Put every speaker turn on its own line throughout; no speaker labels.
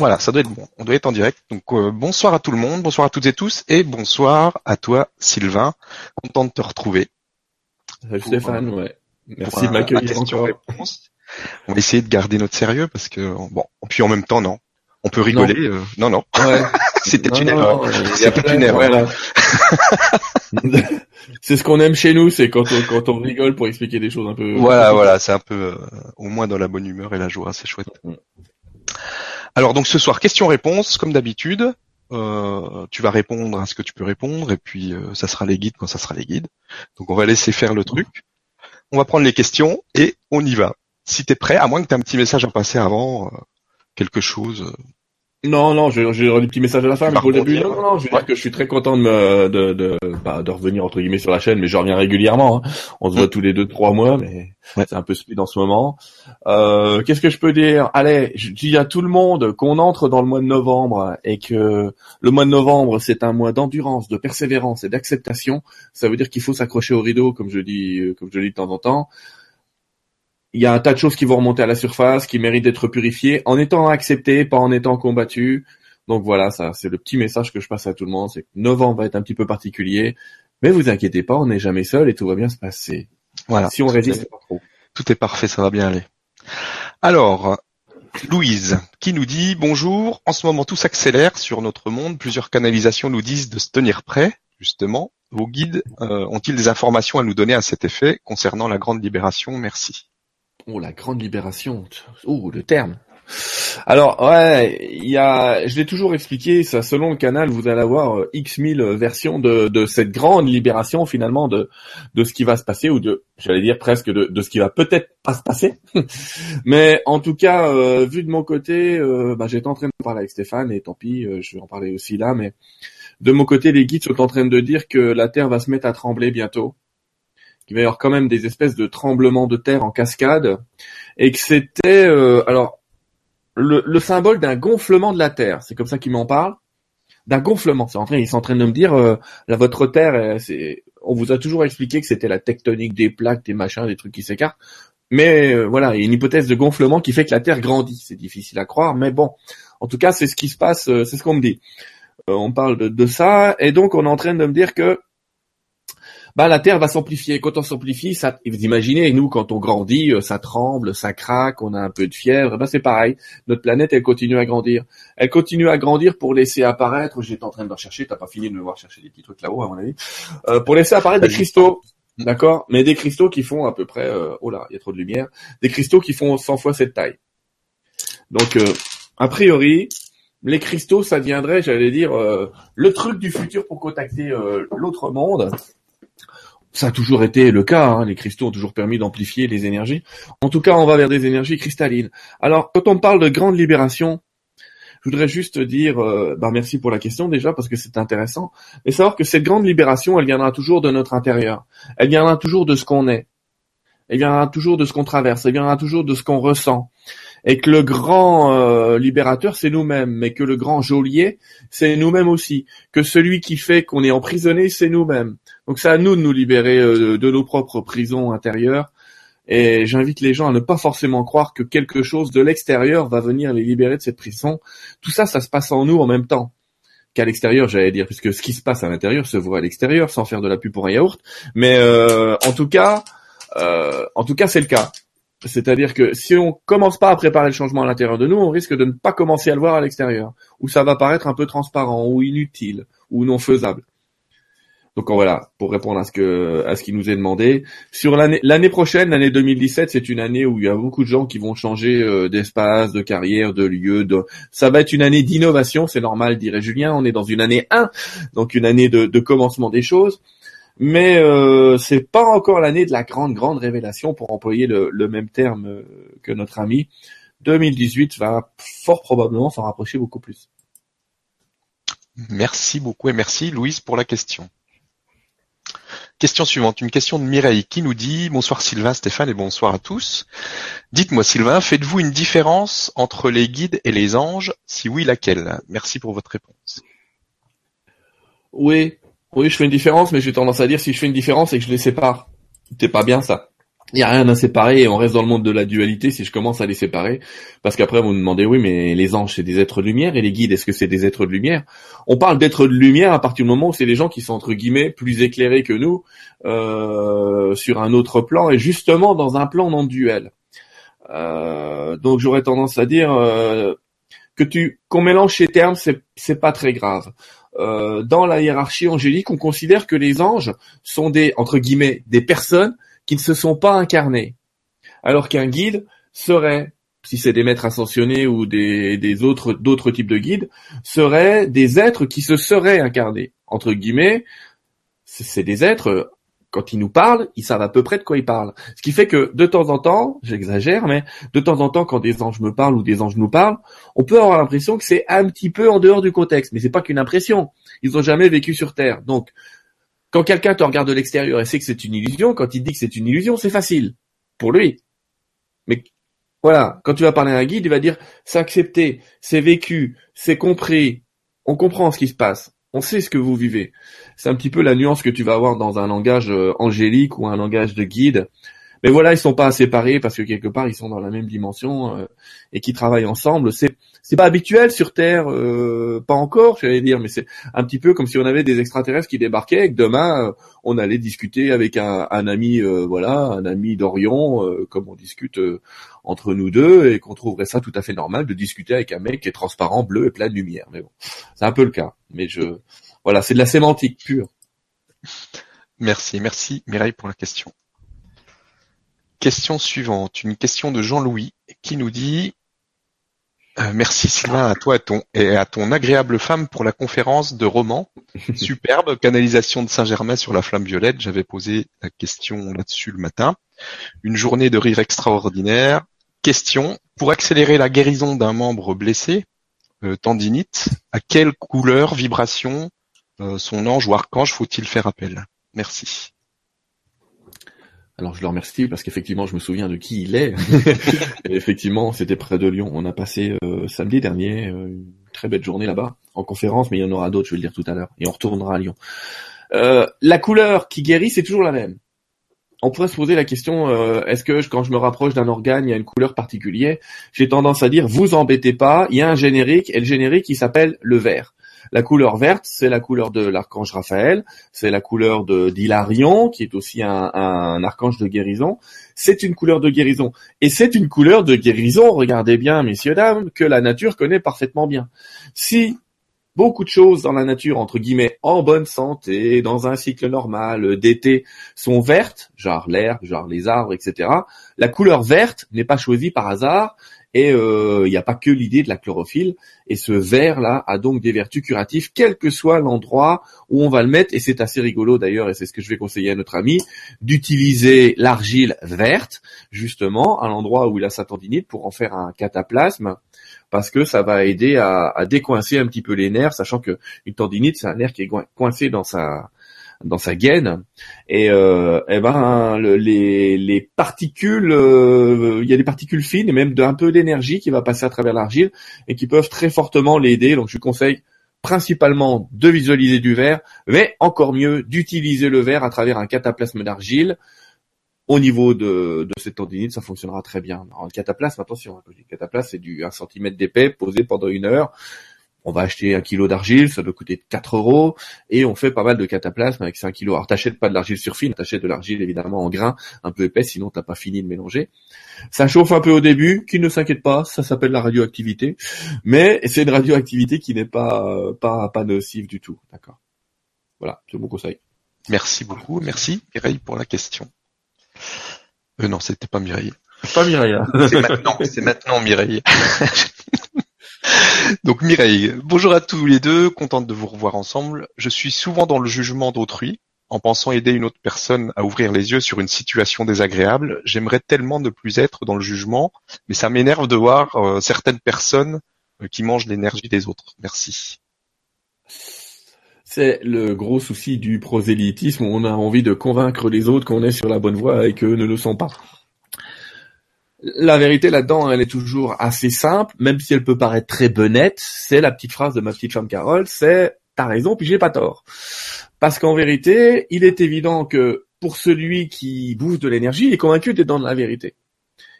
Voilà, ça doit être bon. On doit être en direct. Donc euh, bonsoir à tout le monde, bonsoir à toutes et tous, et bonsoir à toi Sylvain. Content de te retrouver.
Salut Stéphane, ouais. Merci de m'accueillir encore.
On va essayer de garder notre sérieux parce que bon, puis en même temps non, on peut rigoler. Non, euh, non. non.
Ouais.
C'était une erreur. C'était une erreur.
c'est ce qu'on aime chez nous, c'est quand on, quand on rigole pour expliquer des choses un peu.
Voilà, voilà, c'est un peu euh, au moins dans la bonne humeur et la joie, c'est chouette. Mm. Alors donc ce soir, question-réponse, comme d'habitude. Euh, tu vas répondre à ce que tu peux répondre et puis euh, ça sera les guides quand ça sera les guides. Donc on va laisser faire le truc. On va prendre les questions et on y va. Si tu es prêt, à moins que tu aies un petit message à passer avant, euh, quelque chose.
Non, non, j'ai des petits messages à la fin, mais pour le début, non, non, je veux dire que je suis très content de me, de, de, bah, de revenir entre guillemets sur la chaîne, mais je reviens régulièrement. Hein. On se voit mm. tous les deux trois mois, mais c'est un peu speed en ce moment. Euh, Qu'est-ce que je peux dire? Allez, je dis à tout le monde qu'on entre dans le mois de novembre et que le mois de novembre c'est un mois d'endurance, de persévérance et d'acceptation. Ça veut dire qu'il faut s'accrocher au rideau, comme je dis, comme je dis de temps en temps il y a un tas de choses qui vont remonter à la surface, qui méritent d'être purifiées, en étant acceptées, pas en étant combattues. Donc voilà, ça, c'est le petit message que je passe à tout le monde, c'est que novembre va être un petit peu particulier, mais vous inquiétez pas, on n'est jamais seul et tout va bien se passer. Voilà. Si on résiste pas trop.
Tout est parfait, ça va bien aller. Alors, Louise, qui nous dit bonjour. En ce moment, tout s'accélère sur notre monde. Plusieurs canalisations nous disent de se tenir prêt, justement. Vos guides euh, ont-ils des informations à nous donner à cet effet concernant la grande libération? Merci.
Oh, la grande libération. Oh, le terme. Alors ouais, il y a, je l'ai toujours expliqué, ça selon le canal, vous allez avoir euh, x mille versions de, cette grande libération finalement de ce qui va se passer ou de, j'allais dire presque de, de ce qui va peut-être pas se passer. Mais en tout cas, euh, vu de mon côté, euh, bah, j'étais en train de parler avec Stéphane et tant pis, je vais en parler aussi là. Mais de mon côté, les guides sont en train de dire que la Terre va se mettre à trembler bientôt qu'il va y avoir quand même des espèces de tremblements de terre en cascade, et que c'était euh, alors le, symbole d'un gonflement de la terre. C'est comme ça qu'il m'en parle, d'un gonflement. C'est en train, ils sont en train de me dire, euh, la votre terre, euh, c'est, on vous a toujours expliqué que c'était la tectonique des plaques, des machins, des trucs qui s'écartent. Mais euh, voilà, il y a une hypothèse de gonflement qui fait que la Terre grandit. C'est difficile à croire, mais bon, en tout cas, c'est ce qui se passe, c'est ce qu'on me dit. on parle de, de, ça, et donc on est en train de me dire que bah la Terre va s'amplifier. Quand on s'amplifie, ça, vous imaginez, nous, quand on grandit, euh, ça tremble, ça craque, on a un peu de fièvre. Bah c'est pareil. Notre planète, elle continue à grandir. Elle continue à grandir pour laisser apparaître. J'étais en train de chercher. T'as pas fini de me voir chercher des petits trucs là-haut, à mon avis. Euh, pour laisser apparaître des cristaux. D'accord? Mais des cristaux qui font à peu près... Euh, oh là, il y a trop de lumière. Des cristaux qui font 100 fois cette taille. Donc, euh, a priori, les cristaux, ça deviendrait, j'allais dire, le truc du futur pour contacter l'autre monde. Ça a toujours été le cas, hein. les cristaux ont toujours permis d'amplifier les énergies. En tout cas, on va vers des énergies cristallines. Alors, quand on parle de grande libération, je voudrais juste dire, bah, merci pour la question déjà parce que c'est intéressant, et savoir que cette grande libération, elle viendra toujours de notre intérieur. Elle viendra toujours de ce qu'on est. Elle viendra toujours de ce qu'on traverse. Elle viendra toujours de ce qu'on ressent et que le grand euh, libérateur c'est nous-mêmes, mais que le grand geôlier c'est nous-mêmes aussi, que celui qui fait qu'on est emprisonné c'est nous-mêmes. Donc c'est à nous de nous libérer euh, de nos propres prisons intérieures. Et j'invite les gens à ne pas forcément croire que quelque chose de l'extérieur va venir les libérer de cette prison. Tout ça, ça se passe en nous en même temps qu'à l'extérieur, j'allais dire, puisque ce qui se passe à l'intérieur se voit à l'extérieur, sans faire de la pub pour un yaourt. Mais euh, en tout cas, en tout cas, c'est le cas. C'est-à-dire que si on commence pas à préparer le changement à l'intérieur de nous, on risque de ne pas commencer à le voir à l'extérieur, où ça va paraître un peu transparent, ou inutile, ou non faisable. Donc voilà, pour répondre à ce que à ce qui nous est demandé, sur l'année l'année prochaine, l'année 2017, c'est une année où il y a beaucoup de gens qui vont changer euh, d'espace, de carrière, de lieu. De... Ça va être une année d'innovation, c'est normal, dirait Julien. On est dans une année 1, donc une année de, de commencement des choses mais euh, c'est pas encore l'année de la grande grande révélation pour employer le, même terme euh, que notre ami. 2018 va fort probablement s'en rapprocher beaucoup plus.
Merci beaucoup et merci Louise pour la question. Question suivante, une question de Mireille qui nous dit Bonsoir Sylvain, Stéphane et bonsoir à tous. Dites-moi Sylvain, faites-vous une différence entre les guides et les anges? Si oui, laquelle? Merci pour votre réponse.
Oui, oui, je fais une différence, mais j'ai tendance à dire si je fais une différence et que je les sépare, c'est pas bien ça. Il n'y a rien à séparer et on reste dans le monde de la dualité si je commence à les séparer. Parce qu'après, vous me demandez, oui, mais les anges, c'est des êtres de lumière et les guides, est-ce que c'est des êtres de lumière? On parle d'êtres de lumière à partir du moment où c'est des gens qui sont, entre guillemets, plus éclairés que nous euh, sur un autre plan et justement dans un plan non duel. Euh, donc j'aurais tendance à dire euh, que tu qu'on mélange ces termes, c'est c'est pas très grave. Euh, dans la hiérarchie angélique, on considère que les anges sont des entre guillemets des personnes qui ne se sont pas incarnés. Alors qu'un guide serait, si c'est des maîtres ascensionnés ou des, autres d'autres types de guides, seraient des êtres qui se seraient incarnés. Entre guillemets, c'est des êtres quand ils nous parlent, ils savent à peu près de quoi ils parlent. Ce qui fait que de temps en temps, j'exagère, mais de temps en temps, quand des anges me parlent ou des anges nous parlent, on peut avoir l'impression que c'est un petit peu en dehors du contexte. Mais c'est pas qu'une impression. Ils ont jamais vécu sur Terre. Donc, quand quelqu'un te regarde de l'extérieur et sait que c'est une illusion, quand il dit que c'est une illusion, c'est facile. Pour lui. Mais voilà, quand tu vas parler à un guide, il va dire c'est accepté, c'est vécu, c'est compris, on comprend ce qui se passe, on sait ce que vous vivez. C'est un petit peu la nuance que tu vas avoir dans un langage euh, angélique ou un langage de guide. Mais voilà, ils sont pas séparés parce que quelque part ils sont dans la même dimension euh, et qui travaillent ensemble. C'est c'est pas habituel sur Terre, euh, pas encore, j'allais dire, mais c'est un petit peu comme si on avait des extraterrestres qui débarquaient et que demain euh, on allait discuter avec un, un ami, voilà, un ami d'Orion, comme on discute entre nous deux et qu'on trouverait ça tout à fait normal de discuter avec un mec qui est transparent, bleu et plein de lumière. Mais bon, c'est un peu le cas. Mais je, voilà, c'est de la sémantique pure.
Merci, merci Mireille pour la question. Question suivante, une question de Jean-Louis qui nous dit euh, merci Sylvain à toi et à ton agréable femme pour la conférence de roman. Superbe canalisation de Saint-Germain sur la flamme violette. J'avais posé la question là-dessus le matin. Une journée de rire extraordinaire. Question pour accélérer la guérison d'un membre blessé, euh, tendinite, à quelle couleur, vibration, euh, son ange ou archange faut-il faire appel? Merci.
Alors je le remercie parce qu'effectivement je me souviens de qui il est. effectivement c'était près de Lyon. On a passé euh, samedi dernier euh, une très belle journée là-bas en conférence, mais il y en aura d'autres, je vais le dire tout à l'heure. Et on retournera à Lyon. Euh, la couleur qui guérit, c'est toujours la même. On pourrait se poser la question est-ce que quand je me rapproche d'un organe, il y a une couleur particulière? J'ai tendance à dire vous embêtez pas, il y a un générique et le générique il s'appelle le vert. La couleur verte, c'est la couleur de l'archange Raphaël, c'est la couleur de d'Hilarion, qui est aussi un, un archange de guérison. C'est une couleur de guérison. Et c'est une couleur de guérison, regardez bien, messieurs, dames, que la nature connaît parfaitement bien. Si beaucoup de choses dans la nature, entre guillemets, en bonne santé, dans un cycle normal d'été, sont vertes, genre l'herbe, genre les arbres, etc. La couleur verte n'est pas choisie par hasard, et euh, il n'y a pas que l'idée de la chlorophylle. Et ce verre-là a donc des vertus curatives, quel que soit l'endroit où on va le mettre. Et c'est assez rigolo d'ailleurs, et c'est ce que je vais conseiller à notre ami, d'utiliser l'argile verte, justement, à l'endroit où il a sa tendinite pour en faire un cataplasme parce que ça va aider à, décoincer un petit peu les nerfs, sachant que une tendinite, c'est un nerf qui est coincé dans sa dans sa gaine. Et, euh, eh ben les, les particules euh, il y a des particules fines et même d'un peu d'énergie qui va passer à travers l'argile et qui peuvent très fortement l'aider. Donc je lui conseille principalement de visualiser du verre mais encore mieux d'utiliser le verre à travers un cataplasme d'argile. Au niveau de, de cette tendinite, ça fonctionnera très bien. Le cataplasme, attention, hein, le cataplasme, c'est du 1 cm d'épais posé pendant une heure on va acheter un kilo d'argile, ça doit coûter 4 euros, et on fait pas mal de cataplasme avec 5 kilos. Alors t'achètes pas de l'argile sur fine, t'achètes de l'argile évidemment en grain, un peu épais, sinon t'as pas fini de mélanger. Ça chauffe un peu au début, qu'il ne s'inquiète pas, ça s'appelle la radioactivité, mais c'est une radioactivité qui n'est pas, pas, pas nocive du tout, d'accord? Voilà, c'est mon conseil.
Merci beaucoup, merci Mireille pour la question. Euh, non, c'était pas Mireille.
Pas Mireille. Hein.
C'est maintenant, c'est maintenant Mireille. Donc Mireille, bonjour à tous les deux, contente de vous revoir ensemble. Je suis souvent dans le jugement d'autrui, en pensant aider une autre personne à ouvrir les yeux sur une situation désagréable. J'aimerais tellement ne plus être dans le jugement, mais ça m'énerve de voir euh, certaines personnes euh, qui mangent l'énergie des autres. Merci.
C'est le gros souci du prosélytisme, on a envie de convaincre les autres qu'on est sur la bonne voie et qu'eux ne le sont pas. La vérité là-dedans, elle est toujours assez simple, même si elle peut paraître très benette. C'est la petite phrase de ma petite femme Carole, c'est t'as raison puis j'ai pas tort. Parce qu'en vérité, il est évident que pour celui qui bouffe de l'énergie, il est convaincu d'être dans la vérité.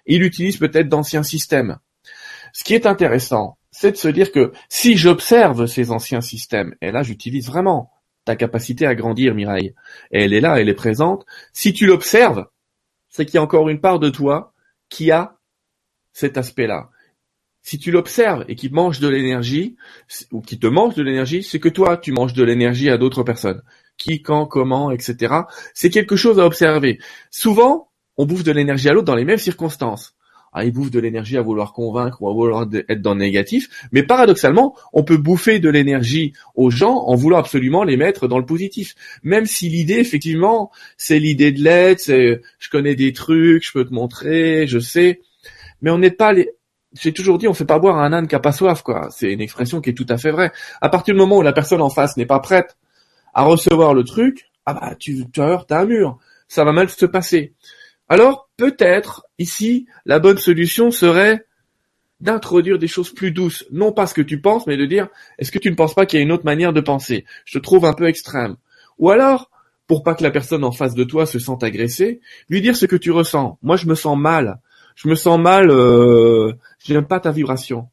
Il utilise peut-être d'anciens systèmes. Ce qui est intéressant, c'est de se dire que si j'observe ces anciens systèmes, et là j'utilise vraiment ta capacité à grandir, Mireille, et elle est là, elle est présente, si tu l'observes, c'est qu'il y a encore une part de toi qui a cet aspect-là. Si tu l'observes et qu'il mange de l'énergie, ou qui te mange de l'énergie, c'est que toi, tu manges de l'énergie à d'autres personnes. Qui, quand, comment, etc. C'est quelque chose à observer. Souvent, on bouffe de l'énergie à l'autre dans les mêmes circonstances. Ah, il bouffe de l'énergie à vouloir convaincre ou à vouloir être dans le négatif. Mais paradoxalement, on peut bouffer de l'énergie aux gens en voulant absolument les mettre dans le positif. Même si l'idée, effectivement, c'est l'idée de l'aide, c'est je connais des trucs, je peux te montrer, je sais. Mais on n'est pas les, j'ai toujours dit, on fait pas boire un âne qui a pas soif, quoi. C'est une expression qui est tout à fait vraie. À partir du moment où la personne en face n'est pas prête à recevoir le truc, ah bah, tu, tu un mur. Ça va mal se passer. Alors, peut-être, ici, la bonne solution serait d'introduire des choses plus douces. Non pas ce que tu penses, mais de dire, est-ce que tu ne penses pas qu'il y a une autre manière de penser? Je te trouve un peu extrême. Ou alors, pour pas que la personne en face de toi se sente agressée, lui dire ce que tu ressens. Moi, je me sens mal je me sens mal, euh, j'aime pas ta vibration.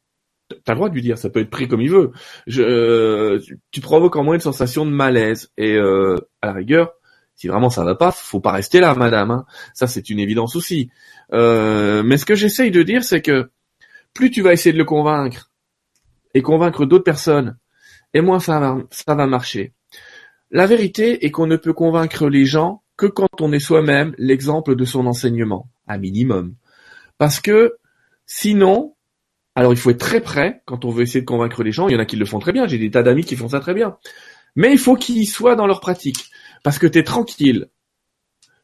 T'as le droit de lui dire, ça peut être pris comme il veut. Je, euh, tu provoques en moi une sensation de malaise. Et euh, à la rigueur, si vraiment ça va pas, faut pas rester là, madame. Hein. Ça, c'est une évidence aussi. Euh, mais ce que j'essaye de dire, c'est que plus tu vas essayer de le convaincre et convaincre d'autres personnes, et moins ça va, ça va marcher. La vérité est qu'on ne peut convaincre les gens que quand on est soi-même l'exemple de son enseignement, à minimum. Parce que sinon, alors il faut être très prêt quand on veut essayer de convaincre les gens. Il y en a qui le font très bien. J'ai des tas d'amis qui font ça très bien. Mais il faut qu'ils soient dans leur pratique. Parce que tu es tranquille.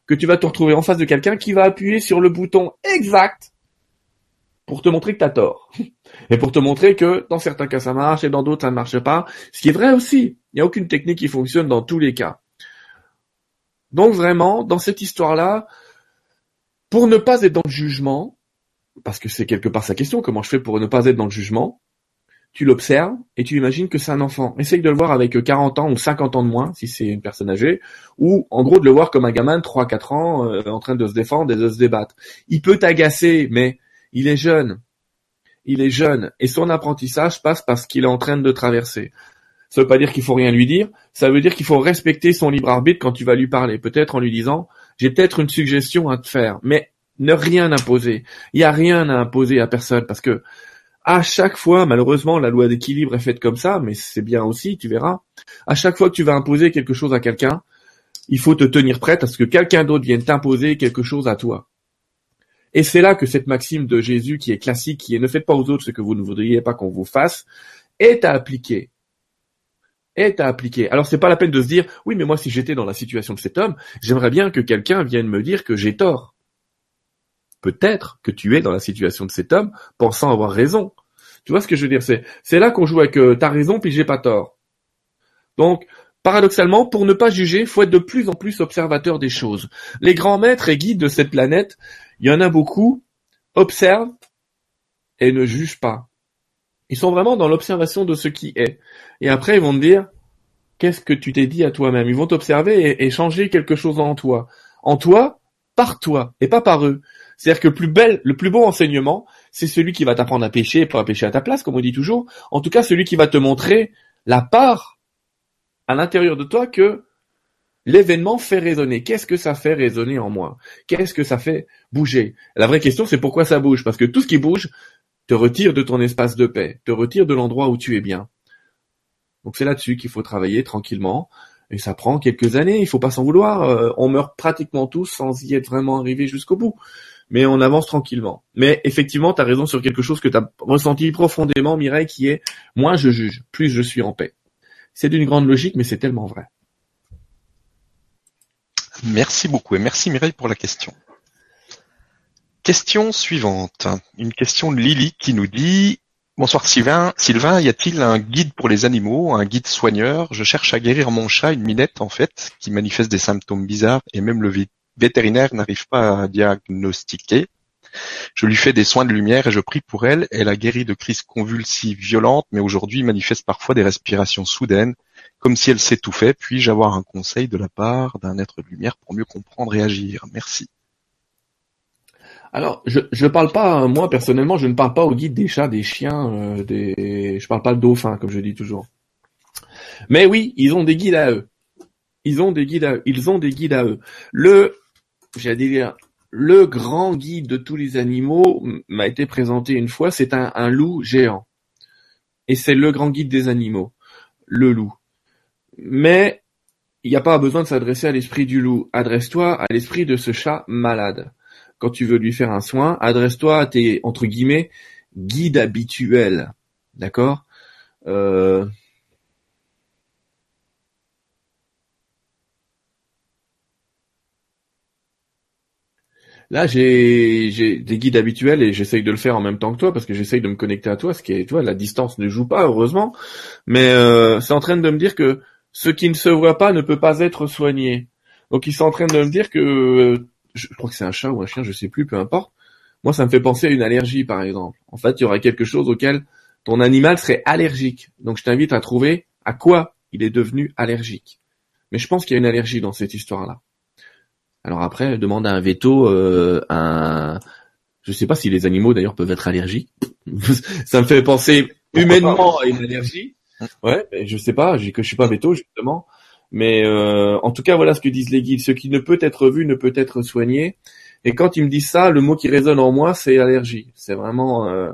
Que tu vas te retrouver en face de quelqu'un qui va appuyer sur le bouton exact pour te montrer que tu as tort. Et pour te montrer que dans certains cas ça marche et dans d'autres ça ne marche pas. Ce qui est vrai aussi. Il n'y a aucune technique qui fonctionne dans tous les cas. Donc vraiment, dans cette histoire-là, pour ne pas être dans le jugement, parce que c'est quelque part sa question, comment je fais pour ne pas être dans le jugement, tu l'observes et tu imagines que c'est un enfant. Essaye de le voir avec 40 ans ou 50 ans de moins, si c'est une personne âgée, ou en gros de le voir comme un gamin de 3-4 ans euh, en train de se défendre et de se débattre. Il peut t'agacer, mais il est jeune. Il est jeune et son apprentissage passe parce qu'il est en train de traverser. Ça veut pas dire qu'il faut rien lui dire, ça veut dire qu'il faut respecter son libre arbitre quand tu vas lui parler, peut-être en lui disant j'ai peut-être une suggestion à te faire, mais ne rien imposer. Il n'y a rien à imposer à personne parce que à chaque fois, malheureusement, la loi d'équilibre est faite comme ça, mais c'est bien aussi, tu verras. À chaque fois que tu vas imposer quelque chose à quelqu'un, il faut te tenir prête à ce que quelqu'un d'autre vienne t'imposer quelque chose à toi. Et c'est là que cette maxime de Jésus qui est classique, qui est ne faites pas aux autres ce que vous ne voudriez pas qu'on vous fasse, est à appliquer. Est à appliquer. Alors c'est pas la peine de se dire, oui, mais moi si j'étais dans la situation de cet homme, j'aimerais bien que quelqu'un vienne me dire que j'ai tort peut-être que tu es dans la situation de cet homme pensant avoir raison. Tu vois ce que je veux dire? C'est c'est là qu'on joue avec euh, t'as raison puis j'ai pas tort. Donc paradoxalement, pour ne pas juger, faut être de plus en plus observateur des choses. Les grands maîtres et guides de cette planète, il y en a beaucoup, observent et ne jugent pas. Ils sont vraiment dans l'observation de ce qui est. Et après, ils vont te dire, qu'est-ce que tu t'es dit à toi-même? Ils vont t'observer et, changer quelque chose en toi. En toi, par toi, et pas par eux. C'est-à-dire que le plus bel, le plus beau enseignement, c'est celui qui va t'apprendre à pêcher, pas à pêcher à ta place, comme on dit toujours. En tout cas, celui qui va te montrer la part à l'intérieur de toi que l'événement fait résonner. Qu'est-ce que ça fait résonner en moi? Qu'est-ce que ça fait bouger? La vraie question, c'est pourquoi ça bouge? Parce que tout ce qui bouge te retire de ton espace de paix, te retire de l'endroit où tu es bien. Donc c'est là-dessus qu'il faut travailler tranquillement. Et ça prend quelques années, il faut pas s'en vouloir. Euh, on meurt pratiquement tous sans y être vraiment arrivé jusqu'au bout mais on avance tranquillement. Mais effectivement, tu as raison sur quelque chose que tu as ressenti profondément, Mireille, qui est moins je juge, plus je suis en paix. C'est d'une grande logique, mais c'est tellement vrai.
Merci beaucoup et merci Mireille pour la question. Question suivante. Une question de Lily qui nous dit Bonsoir Sylvain. Sylvain, y a-t-il un guide pour les animaux, un guide soigneur? Je cherche à guérir mon chat, une minette en fait, qui manifeste des symptômes bizarres et même le vétérinaire n'arrive pas à diagnostiquer. Je lui fais des soins de lumière et je prie pour elle. Elle a guéri de crises convulsives violentes, mais aujourd'hui manifeste parfois des respirations soudaines, comme si elle s'étouffait. Puis-je avoir un conseil de la part d'un être de lumière pour mieux comprendre et agir? Merci.
Alors, je je parle pas, moi personnellement, je ne parle pas au guide des chats, des chiens, euh, des, je parle pas de dauphins, comme je dis toujours. Mais oui, ils ont des guides à eux. Ils ont des guides à eux. Ils ont des guides à eux. Le, j'allais dire, le grand guide de tous les animaux m'a été présenté une fois. C'est un, loup géant. Et c'est le grand guide des animaux. Le loup. Mais, il n'y a pas besoin de s'adresser à l'esprit du loup. Adresse-toi à l'esprit de ce chat malade quand tu veux lui faire un soin, adresse-toi à tes entre guillemets guides habituels, d'accord? Euh... Là, j'ai des guides habituels et j'essaye de le faire en même temps que toi parce que j'essaye de me connecter à toi, ce qui est, tu vois, la distance ne joue pas heureusement, mais euh, c'est en train de me dire que ce qui ne se voit pas ne peut pas être soigné. Donc ils sont en train de me dire que euh, je crois que c'est un chat ou un chien, je sais plus, peu importe. Moi, ça me fait penser à une allergie, par exemple. En fait, il y aurait quelque chose auquel ton animal serait allergique. Donc, je t'invite à trouver à quoi il est devenu allergique. Mais je pense qu'il y a une allergie dans cette histoire-là. Alors après, demande à un veto, euh, un, je sais pas si les animaux d'ailleurs peuvent être allergiques. ça me fait penser humainement à une allergie. Ouais, mais je sais pas, que je suis pas veto justement. Mais euh, en tout cas, voilà ce que disent les guides. Ce qui ne peut être vu ne peut être soigné. Et quand ils me disent ça, le mot qui résonne en moi, c'est allergie. C'est vraiment euh,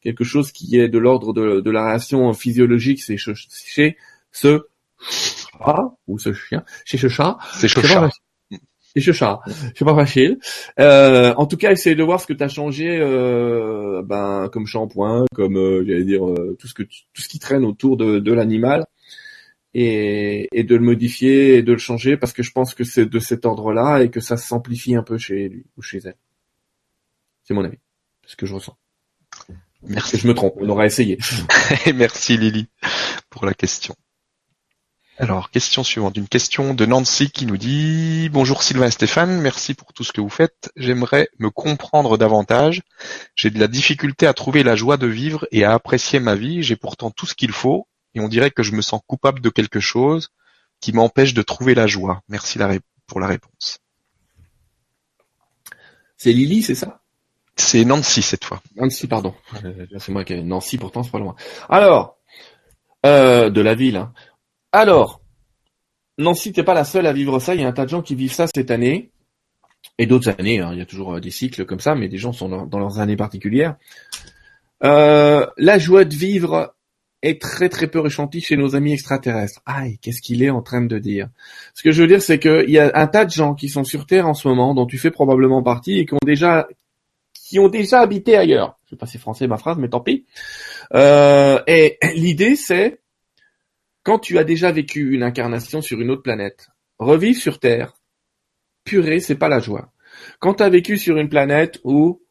quelque chose qui est de l'ordre de, la réaction physiologique. C'est chez ce chat ou ce chien, chez ce chat.
C'est ce chat.
C'est ce chat. C'est pas facile. Euh, en tout cas, essayez de voir ce que tu as changé, euh, ben comme shampoing, comme j'allais dire tout ce que tout ce qui traîne autour de, de l'animal et, et, de le modifier et de le changer parce que je pense que c'est de cet ordre-là et que ça s'amplifie un peu chez lui ou chez elle. C'est mon avis, c'est ce que je ressens.
Merci.
Je me trompe, on aura essayé.
Merci Lily pour la question. Alors, question suivante. Une question de Nancy qui nous dit Bonjour Sylvain et Stéphane, merci pour tout ce que vous faites. J'aimerais me comprendre davantage. J'ai de la difficulté à trouver la joie de vivre et à apprécier ma vie. J'ai pourtant tout ce qu'il faut et on dirait que je me sens coupable de quelque chose qui m'empêche de trouver la joie. Merci pour la réponse.
C'est Lily, c'est ça?
C'est Nancy cette fois.
Nancy, pardon. Euh, c'est moi qui ai Nancy, pourtant c'est pas loin. Alors, euh, de la ville. Hein. Alors, Nancy, t'es pas la seule à vivre ça. Il y a un tas de gens qui vivent ça cette année et d'autres années. Hein. Il y a toujours euh, des cycles comme ça, mais des gens sont dans leurs années particulières. la joie de vivre est très très peu ressentie chez nos amis extraterrestres. Aïe, qu'est-ce qu'il est en train de dire? Ce que je veux dire, c'est qu'il y a un tas de gens qui sont sur Terre en ce moment, dont tu fais probablement partie, et qui ont déjà qui ont déjà habité ailleurs. Je sais pas si français ma phrase, mais tant pis. Euh, et l'idée, c'est quand tu as déjà vécu une incarnation sur une autre planète, revivre sur Terre, purée, c'est pas la joie. Quand tu as vécu sur une planète où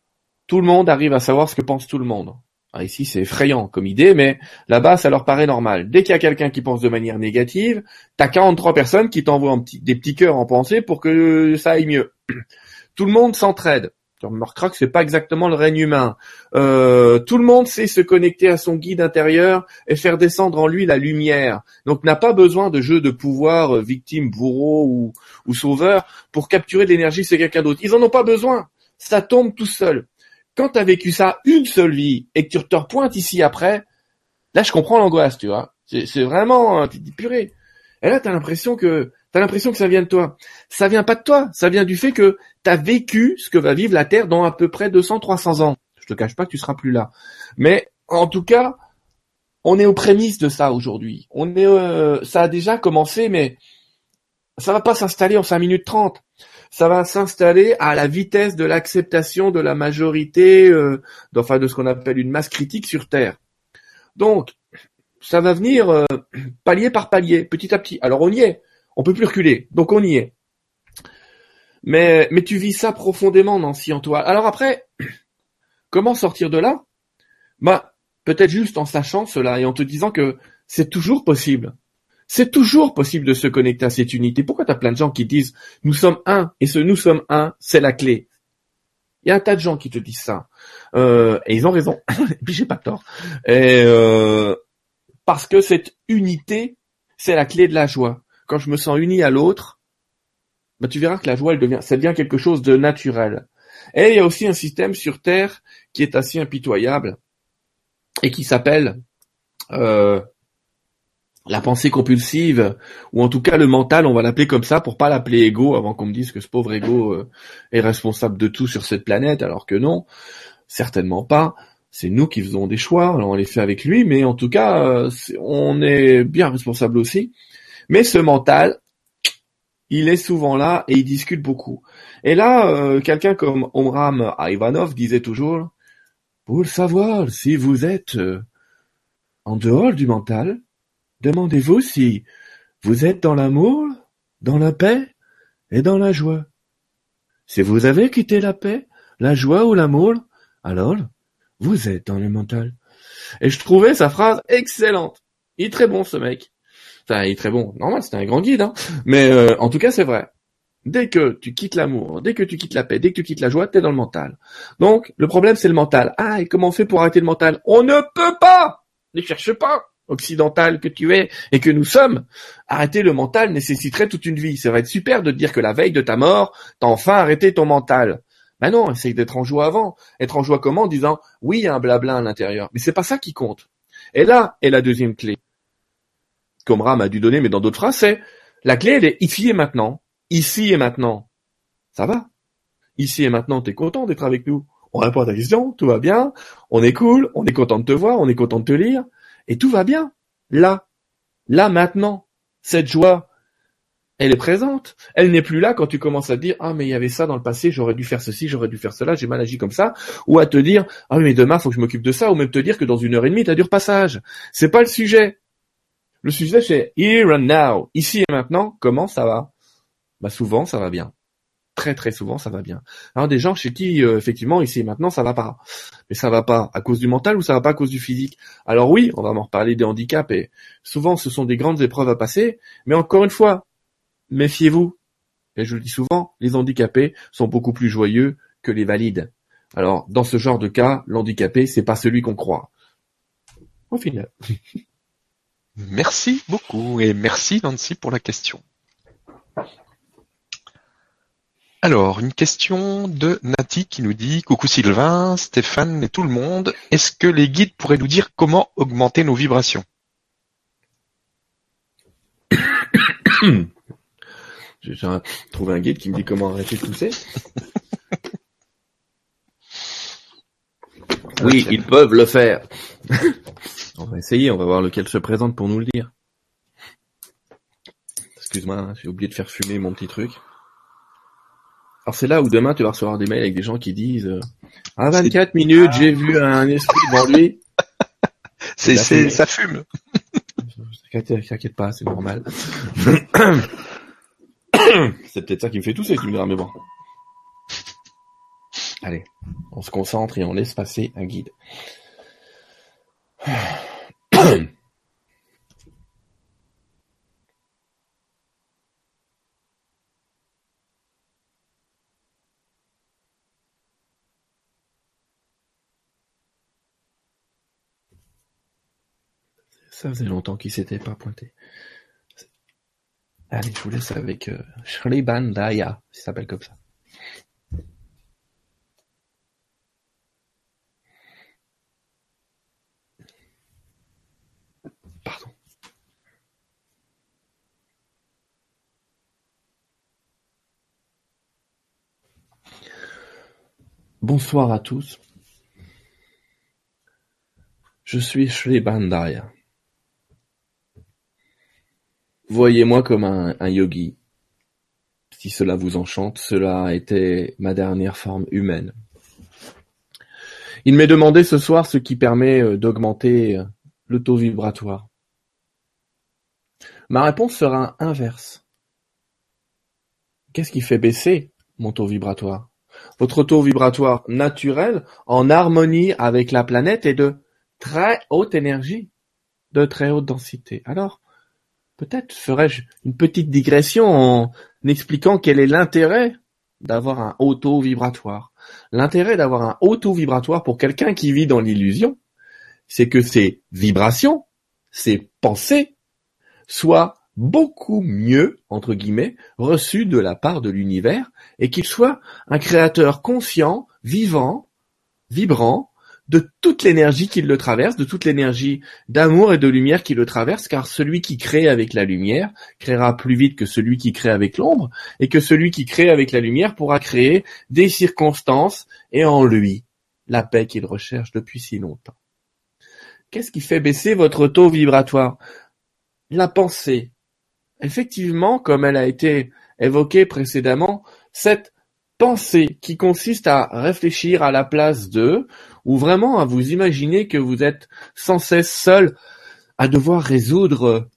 tout le monde arrive à savoir ce que pense tout le monde, ah, ici, c'est effrayant comme idée, mais là-bas, ça leur paraît normal. Dès qu'il y a quelqu'un qui pense de manière négative, t'as 43 personnes qui t'envoient des petits cœurs en pensée pour que ça aille mieux. Tout le monde s'entraide. Tu remarqueras que c'est pas exactement le règne humain. Euh, tout le monde sait se connecter à son guide intérieur et faire descendre en lui la lumière. Donc n'a pas besoin de jeu de pouvoir euh, victime, bourreau ou, sauveur pour capturer de l'énergie chez quelqu'un d'autre. Ils en ont pas besoin. Ça tombe tout seul quand tu as vécu ça une seule vie et que tu te repointes ici après, là je comprends l'angoisse, tu vois. C'est vraiment, tu dis purée. Et là t'as l'impression que t'as l'impression que ça vient de toi. Ça vient pas de toi, ça vient du fait que t'as vécu ce que va vivre la Terre dans à peu près 200-300 ans. Je te cache pas que tu seras plus là. Mais en tout cas, on est aux prémices de ça aujourd'hui. On est, euh, ça a déjà commencé, mais ça va pas s'installer en 5 minutes 30 ça va s'installer à la vitesse de l'acceptation de la majorité, euh, enfin de ce qu'on appelle une masse critique sur Terre. Donc, ça va venir euh, palier par palier, petit à petit. Alors on y est, on peut plus reculer, donc on y est. Mais, mais tu vis ça profondément, Nancy, en toi. Alors après, comment sortir de là? Bah, peut-être juste en sachant cela et en te disant que c'est toujours possible. C'est toujours possible de se connecter à cette unité. Pourquoi tu as plein de gens qui disent nous sommes un et ce nous sommes un, c'est la clé? Il y a un tas de gens qui te disent ça. Euh, et ils ont raison. et puis j'ai pas tort. Et euh, parce que cette unité, c'est la clé de la joie. Quand je me sens uni à l'autre, bah tu verras que la joie, elle devient, ça devient quelque chose de naturel. Et il y a aussi un système sur Terre qui est assez impitoyable et qui s'appelle euh, la pensée compulsive, ou en tout cas le mental, on va l'appeler comme ça pour pas l'appeler ego, avant qu'on me dise que ce pauvre ego euh, est responsable de tout sur cette planète, alors que non, certainement pas. C'est nous qui faisons des choix, alors on les fait avec lui, mais en tout cas, euh, on est bien responsable aussi. Mais ce mental, il est souvent là et il discute beaucoup. Et là, euh, quelqu'un comme Omram Ivanov disait toujours, pour savoir si vous êtes en dehors du mental, Demandez-vous si vous êtes dans l'amour, dans la paix et dans la joie. Si vous avez quitté la paix, la joie ou l'amour, alors vous êtes dans le mental. Et je trouvais sa phrase excellente. Il est très bon ce mec. Enfin, il est très bon. Normal, c'était un grand guide, hein. Mais euh, en tout cas, c'est vrai. Dès que tu quittes l'amour, dès que tu quittes la paix, dès que tu quittes la joie, t'es dans le mental. Donc, le problème, c'est le mental. Ah, et comment on fait pour arrêter le mental? On ne peut pas Ne cherche pas occidental que tu es et que nous sommes, arrêter le mental nécessiterait toute une vie. Ça va être super de te dire que la veille de ta mort, t'as enfin arrêté ton mental. Ben non, essaye d'être en joie avant. Être en joie comment? En disant, oui, il y a un blabla à l'intérieur. Mais c'est pas ça qui compte. Et là est la deuxième clé. Comme Ram a dû donner, mais dans d'autres phrases, c'est, la clé, elle est ici et maintenant. Ici et maintenant. Ça va. Ici et maintenant, t'es content d'être avec nous. On répond à ta question, tout va bien, on est cool, on est content de te voir, on est content de te lire, et tout va bien. Là, là maintenant, cette joie, elle est présente. Elle n'est plus là quand tu commences à te dire ah mais il y avait ça dans le passé, j'aurais dû faire ceci, j'aurais dû faire cela, j'ai mal agi comme ça, ou à te dire ah mais demain faut que je m'occupe de ça, ou même te dire que dans une heure et demie t'as du repassage. C'est pas le sujet. Le sujet c'est here and now, ici et maintenant. Comment ça va? Bah souvent ça va bien très très souvent ça va bien. Alors des gens chez qui euh, effectivement ici et maintenant ça va pas. Mais ça va pas à cause du mental ou ça va pas à cause du physique? Alors oui, on va m'en reparler des handicaps et souvent ce sont des grandes épreuves à passer, mais encore une fois, méfiez-vous. Et je le dis souvent, les handicapés sont beaucoup plus joyeux que les valides. Alors dans ce genre de cas, l'handicapé c'est pas celui qu'on croit. Au final.
Merci beaucoup et merci Nancy pour la question. Alors, une question de Nati qui nous dit Coucou Sylvain, Stéphane et tout le monde. Est-ce que les guides pourraient nous dire comment augmenter nos vibrations?
J'ai trouvé un guide qui me dit comment arrêter de tousser. oui, ils peuvent le faire. on va essayer, on va voir lequel se présente pour nous le dire. Excuse-moi, hein, j'ai oublié de faire fumer mon petit truc. Alors c'est là où demain tu vas recevoir des mails avec des gens qui disent euh, à 24 minutes j'ai vu un esprit devant lui.
c'est c'est ça fume.
T'inquiète pas, c'est normal. c'est peut-être ça qui me fait tousser, tu me diras, mais bon. Allez, on se concentre et on laisse passer un guide. Ça faisait longtemps qu'il s'était pas pointé. Allez, je vous laisse avec euh, Shribandaya, il s'appelle comme ça. Bonsoir à tous. Je suis Shribandaya. Voyez-moi comme un, yogi. Si cela vous enchante, cela a été ma dernière forme humaine. Il m'est demandé ce soir ce qui permet euh, d'augmenter euh, le taux vibratoire. Ma réponse sera inverse. Qu'est-ce qui fait baisser mon taux vibratoire? Votre taux vibratoire naturel, en harmonie avec la planète, est de très haute énergie, de très haute densité. Alors, Peut-être ferais-je une petite digression en expliquant quel est l'intérêt d'avoir un haut taux vibratoire. L'intérêt d'avoir un haut taux vibratoire pour quelqu'un qui vit dans l'illusion, c'est que ses vibrations, ses pensées, soient beaucoup mieux, entre guillemets, reçues de la part de l'univers et qu'il soit un créateur conscient, vivant, vibrant, de toute l'énergie qui le traverse, de toute l'énergie d'amour et de lumière qui le traverse, car celui qui crée avec la lumière créera plus vite que celui qui crée avec l'ombre, et que celui qui crée avec la lumière pourra créer des circonstances et en lui la paix qu'il recherche depuis si longtemps. Qu'est-ce qui fait baisser votre taux vibratoire? La pensée. Effectivement, comme elle a été évoquée précédemment, cette pensée qui consiste à réfléchir à la place de, ou vraiment à vous imaginer que vous êtes sans cesse seul à devoir résoudre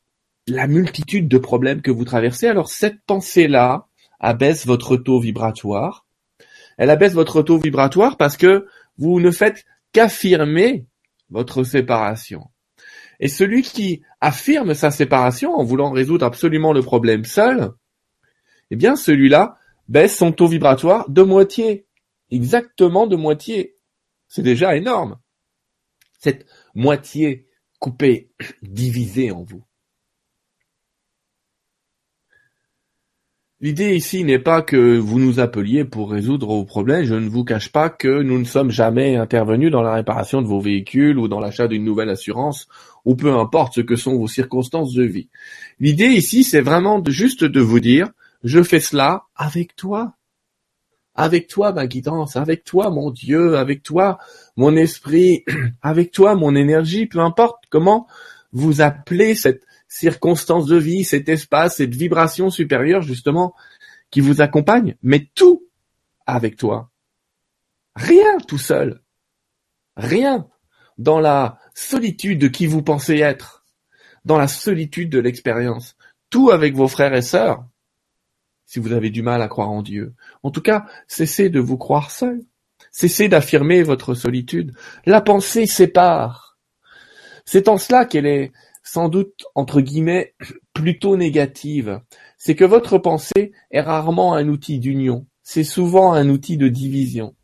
la multitude de problèmes que vous traversez, alors cette pensée-là abaisse votre taux vibratoire. Elle abaisse votre taux vibratoire parce que vous ne faites qu'affirmer votre séparation. Et celui qui affirme sa séparation en voulant résoudre absolument le problème seul, eh bien celui-là baisse son taux vibratoire de moitié. Exactement de moitié. C'est déjà énorme. Cette moitié coupée, divisée en vous. L'idée ici n'est pas que vous nous appeliez pour résoudre vos problèmes. Je ne vous cache pas que nous ne sommes jamais intervenus dans la réparation de vos véhicules ou dans l'achat d'une nouvelle assurance ou peu importe ce que sont vos circonstances de vie. L'idée ici, c'est vraiment juste de vous dire, je fais cela avec toi. Avec toi, ma guidance, avec toi, mon Dieu, avec toi, mon esprit, avec toi, mon énergie, peu importe comment vous appelez cette circonstance de vie, cet espace, cette vibration supérieure, justement, qui vous accompagne, mais tout avec toi. Rien tout seul. Rien dans la solitude de qui vous pensez être, dans la solitude de l'expérience. Tout avec vos frères et sœurs, si vous avez du mal à croire en Dieu. En tout cas, cessez de vous croire seul. Cessez d'affirmer votre solitude. La pensée sépare. C'est en cela qu'elle est sans doute, entre guillemets, plutôt négative. C'est que votre pensée est rarement un outil d'union. C'est souvent un outil de division.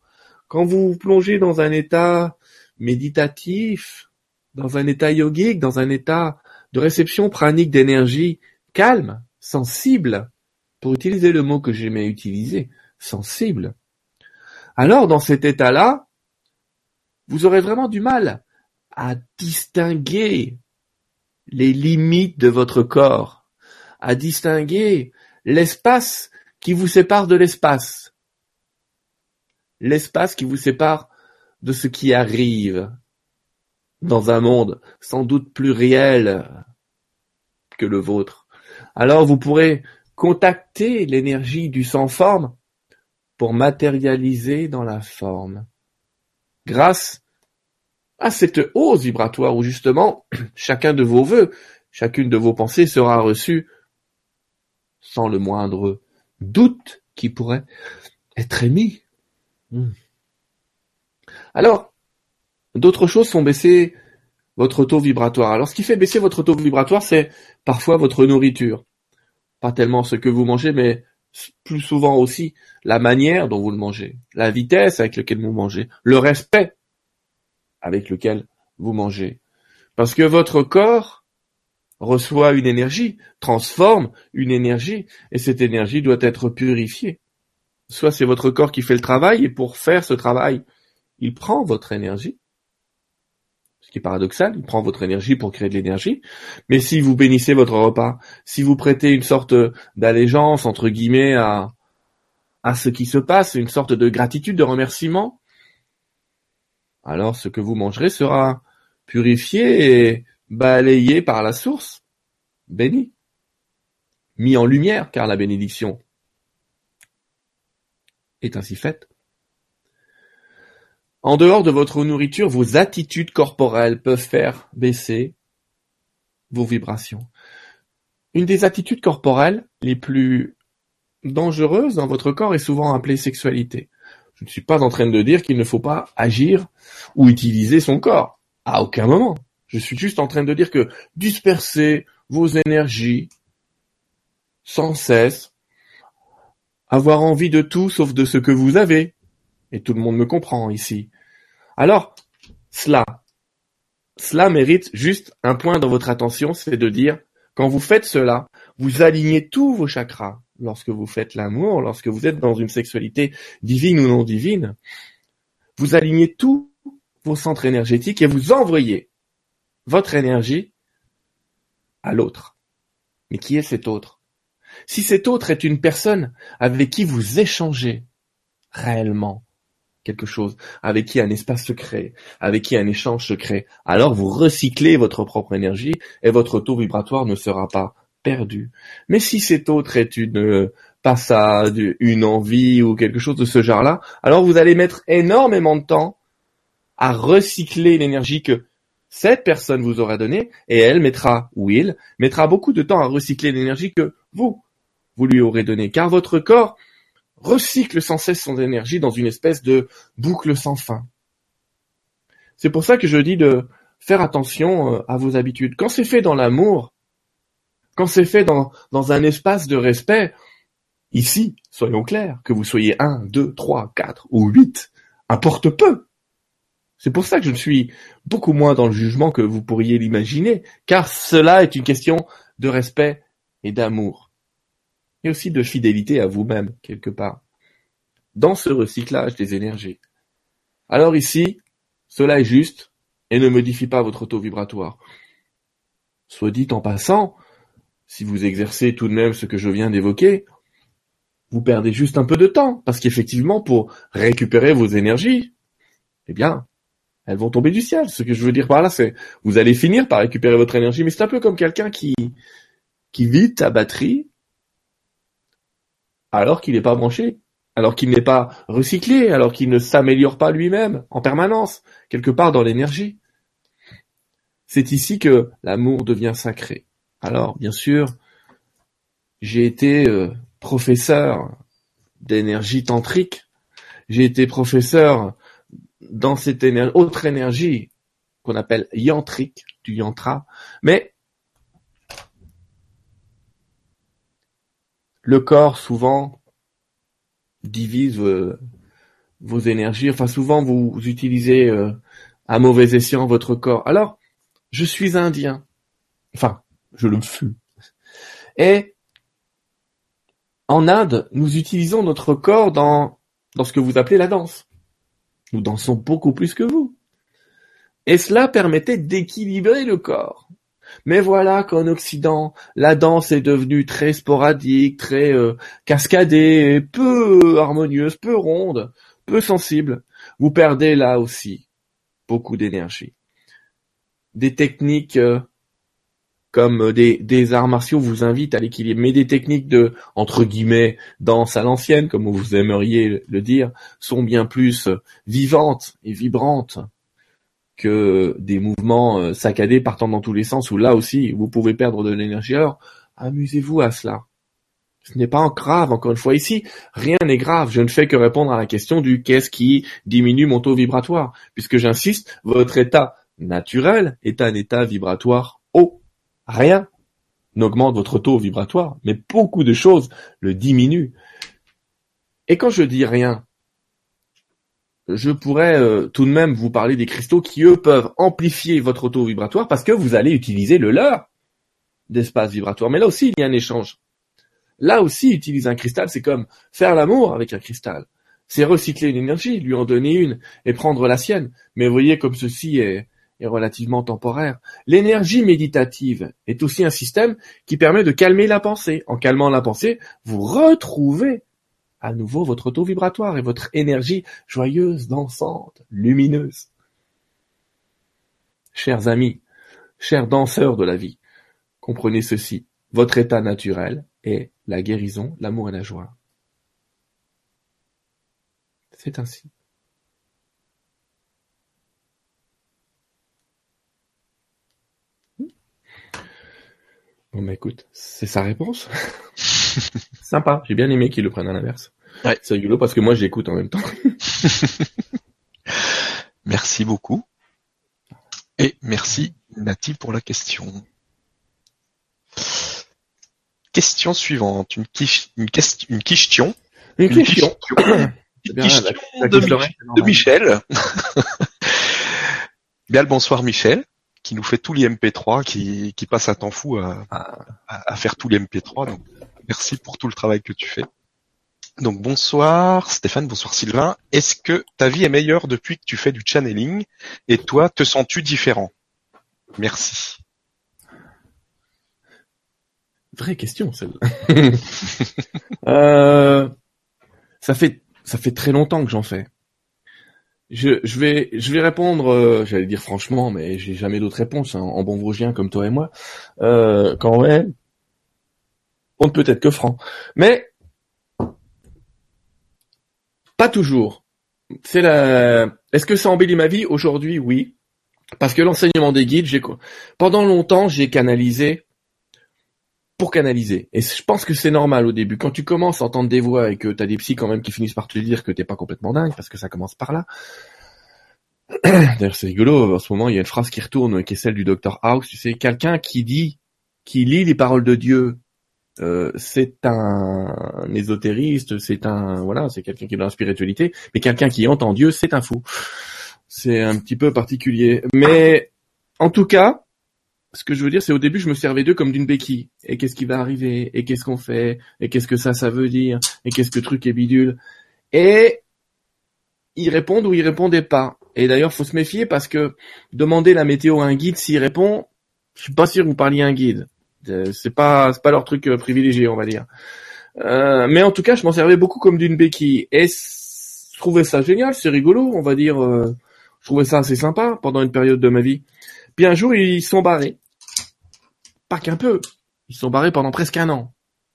Quand vous vous plongez dans un état méditatif, dans un état yogique, dans un état de réception pranique d'énergie calme, sensible, pour utiliser le mot que j'aimais utiliser, sensible, alors dans cet état-là, vous aurez vraiment du mal à distinguer les limites de votre corps, à distinguer l'espace qui vous sépare de l'espace, l'espace qui vous sépare de ce qui arrive dans un monde sans doute plus réel que le vôtre. Alors vous pourrez contacter l'énergie du sans-forme pour matérialiser dans la forme. Grâce à cette hausse vibratoire où justement chacun de vos vœux, chacune de vos pensées sera reçue sans le moindre doute qui pourrait être émis. Hmm. Alors, d'autres choses font baisser votre taux vibratoire. Alors, ce qui fait baisser votre taux vibratoire, c'est parfois votre nourriture pas tellement ce que vous mangez, mais plus souvent aussi la manière dont vous le mangez, la vitesse avec laquelle vous mangez, le respect avec lequel vous mangez. Parce que votre corps reçoit une énergie, transforme une énergie, et cette énergie doit être purifiée. Soit c'est votre corps qui fait le travail, et pour faire ce travail, il prend votre énergie, ce qui est paradoxal, il prend votre énergie pour créer de l'énergie, mais si vous bénissez votre repas, si vous prêtez une sorte d'allégeance, entre guillemets, à, à ce qui se passe, une sorte de gratitude, de remerciement, alors ce que vous mangerez sera purifié et balayé par la source, béni, mis en lumière, car la bénédiction est ainsi faite. En dehors de votre nourriture, vos attitudes corporelles peuvent faire baisser vos vibrations. Une des attitudes corporelles les plus dangereuses dans votre corps est souvent appelée sexualité. Je ne suis pas en train de dire qu'il ne faut pas agir ou utiliser son corps. À aucun moment. Je suis juste en train de dire que disperser vos énergies sans cesse avoir envie de tout sauf de ce que vous avez. Et tout le monde me comprend ici. Alors, cela, cela mérite juste un point dans votre attention, c'est de dire, quand vous faites cela, vous alignez tous vos chakras. Lorsque vous faites l'amour, lorsque vous êtes dans une sexualité divine ou non divine, vous alignez tous vos centres énergétiques et vous envoyez votre énergie à l'autre. Mais qui est cet autre? Si cet autre est une personne avec qui vous échangez réellement quelque chose, avec qui un espace se crée, avec qui un échange se crée, alors vous recyclez votre propre énergie et votre taux vibratoire ne sera pas perdu. Mais si cet autre est une euh, passade, une envie ou quelque chose de ce genre-là, alors vous allez mettre énormément de temps à recycler l'énergie que cette personne vous aura donnée et elle mettra, ou il, mettra beaucoup de temps à recycler l'énergie que vous, vous lui aurez donnée. Car votre corps recycle sans cesse son énergie dans une espèce de boucle sans fin. C'est pour ça que je dis de faire attention euh, à vos habitudes. Quand c'est fait dans l'amour, quand c'est fait dans, dans un espace de respect, ici, soyons clairs, que vous soyez un, deux, trois, quatre ou huit, importe peu. C'est pour ça que je suis beaucoup moins dans le jugement que vous pourriez l'imaginer, car cela est une question de respect et d'amour et aussi de fidélité à vous-même, quelque part, dans ce recyclage des énergies. Alors ici, cela est juste et ne modifie pas votre taux vibratoire. Soit dit en passant, si vous exercez tout de même ce que je viens d'évoquer, vous perdez juste un peu de temps, parce qu'effectivement, pour récupérer vos énergies, eh bien, elles vont tomber du ciel. Ce que je veux dire par là, c'est, vous allez finir par récupérer votre énergie, mais c'est un peu comme quelqu'un qui, qui vide ta batterie alors qu'il n'est pas branché, alors qu'il n'est pas recyclé, alors qu'il ne s'améliore pas lui-même en permanence, quelque part dans l'énergie. C'est ici que l'amour devient sacré. Alors, bien sûr, j'ai été euh, professeur d'énergie tantrique, j'ai été professeur dans cette autre énergie qu'on appelle yantrique, du yantra, mais le corps souvent divise euh, vos énergies. Enfin, souvent vous, utilisez euh, à mauvais escient votre corps. Alors, je suis indien. Enfin, je le fus. Et en Inde, nous utilisons notre corps dans, dans ce que vous appelez la danse. Nous dansons beaucoup plus que vous. Et cela permettait d'équilibrer le corps. Mais voilà qu'en Occident, la danse est devenue très sporadique, très euh, cascadée, peu harmonieuse, peu ronde, peu sensible. Vous perdez là aussi beaucoup d'énergie. Des techniques euh, comme des, des, arts martiaux vous invitent à l'équilibre, mais des techniques de, entre guillemets, danse à l'ancienne, comme vous aimeriez le dire, sont bien plus vivantes et vibrantes que des mouvements euh, saccadés partant dans tous les sens où là aussi vous pouvez perdre de l'énergie. Alors amusez-vous à cela. Ce n'est pas grave, encore une fois ici, rien n'est grave. Je ne fais que répondre à la question du qu'est-ce qui diminue mon taux vibratoire, puisque j'insiste, votre état naturel est un état vibratoire haut. Rien n'augmente votre taux vibratoire, mais beaucoup de choses le diminuent. Et quand je dis rien, je pourrais euh, tout de même vous parler des cristaux qui, eux, peuvent amplifier votre taux vibratoire parce que vous allez utiliser le leur d'espace vibratoire. Mais là aussi, il y a un échange. Là aussi, utiliser un cristal, c'est comme faire l'amour avec un cristal. C'est recycler une énergie, lui en donner une et prendre la sienne. Mais voyez comme ceci est, est relativement temporaire. L'énergie méditative est aussi un système qui permet de calmer la pensée. En calmant la pensée, vous retrouvez à nouveau votre taux vibratoire et votre énergie joyeuse, dansante, lumineuse. Chers amis, chers danseurs de la vie, comprenez ceci. Votre état naturel est la guérison, l'amour et la joie. C'est ainsi. Bon bah écoute, c'est sa réponse. Sympa, j'ai bien aimé qu'il le prenne à l'inverse. Ouais. C'est rigolo parce que moi j'écoute en même temps.
merci beaucoup. Et merci Nati pour la question. Question suivante, une, une, question
Une, question.
de, Michel. Bien le bonsoir Michel, qui nous fait tous les MP3, qui, qui passe un temps fou à, ah. à, faire tous les MP3. Donc merci pour tout le travail que tu fais. Donc bonsoir Stéphane, bonsoir Sylvain. Est-ce que ta vie est meilleure depuis que tu fais du channeling et toi, te sens-tu différent? Merci.
Vraie question celle-là. euh, ça fait ça fait très longtemps que j'en fais. Je, vais je vais répondre, euh, j'allais dire franchement, mais j'ai jamais d'autre réponse hein, en bon vosgien comme toi et moi. Euh, quand même, on ne peut être que franc. Mais pas toujours. C'est la. Est-ce que ça embellit ma vie? Aujourd'hui Oui, parce que l'enseignement des guides, j'ai pendant longtemps j'ai canalisé pour canaliser. Et je pense que c'est normal au début. Quand tu commences à entendre des voix et que tu as des psys quand même qui finissent par te dire que t'es pas complètement dingue, parce que ça commence par là. D'ailleurs, c'est rigolo. En ce moment, il y a une phrase qui retourne, qui est celle du docteur House. Tu sais, quelqu'un qui dit, qui lit les paroles de Dieu, euh, c'est un, ésotériste, c'est un, voilà, c'est quelqu'un qui est dans la spiritualité. Mais quelqu'un qui entend Dieu, c'est un fou. C'est un petit peu particulier. Mais en tout cas, ce que je veux dire, c'est au début, je me servais d'eux comme d'une béquille. Et qu'est-ce qui va arriver? Et qu'est-ce qu'on fait? Et qu'est-ce que ça, ça veut dire? Et qu'est-ce que truc est bidule? Et ils répondent ou ils répondaient pas. Et d'ailleurs, faut se méfier parce que demander la météo à un guide, s'il répond, je suis pas sûr que vous parliez à un guide. Euh, c'est pas, c'est pas leur truc euh, privilégié, on va dire. Euh, mais en tout cas, je m'en servais beaucoup comme d'une béquille. Et je trouvais ça génial, c'est rigolo, on va dire. je trouvais ça assez sympa pendant une période de ma vie. Puis un jour, ils sont barrés pas qu'un peu. Ils sont barrés pendant presque un an.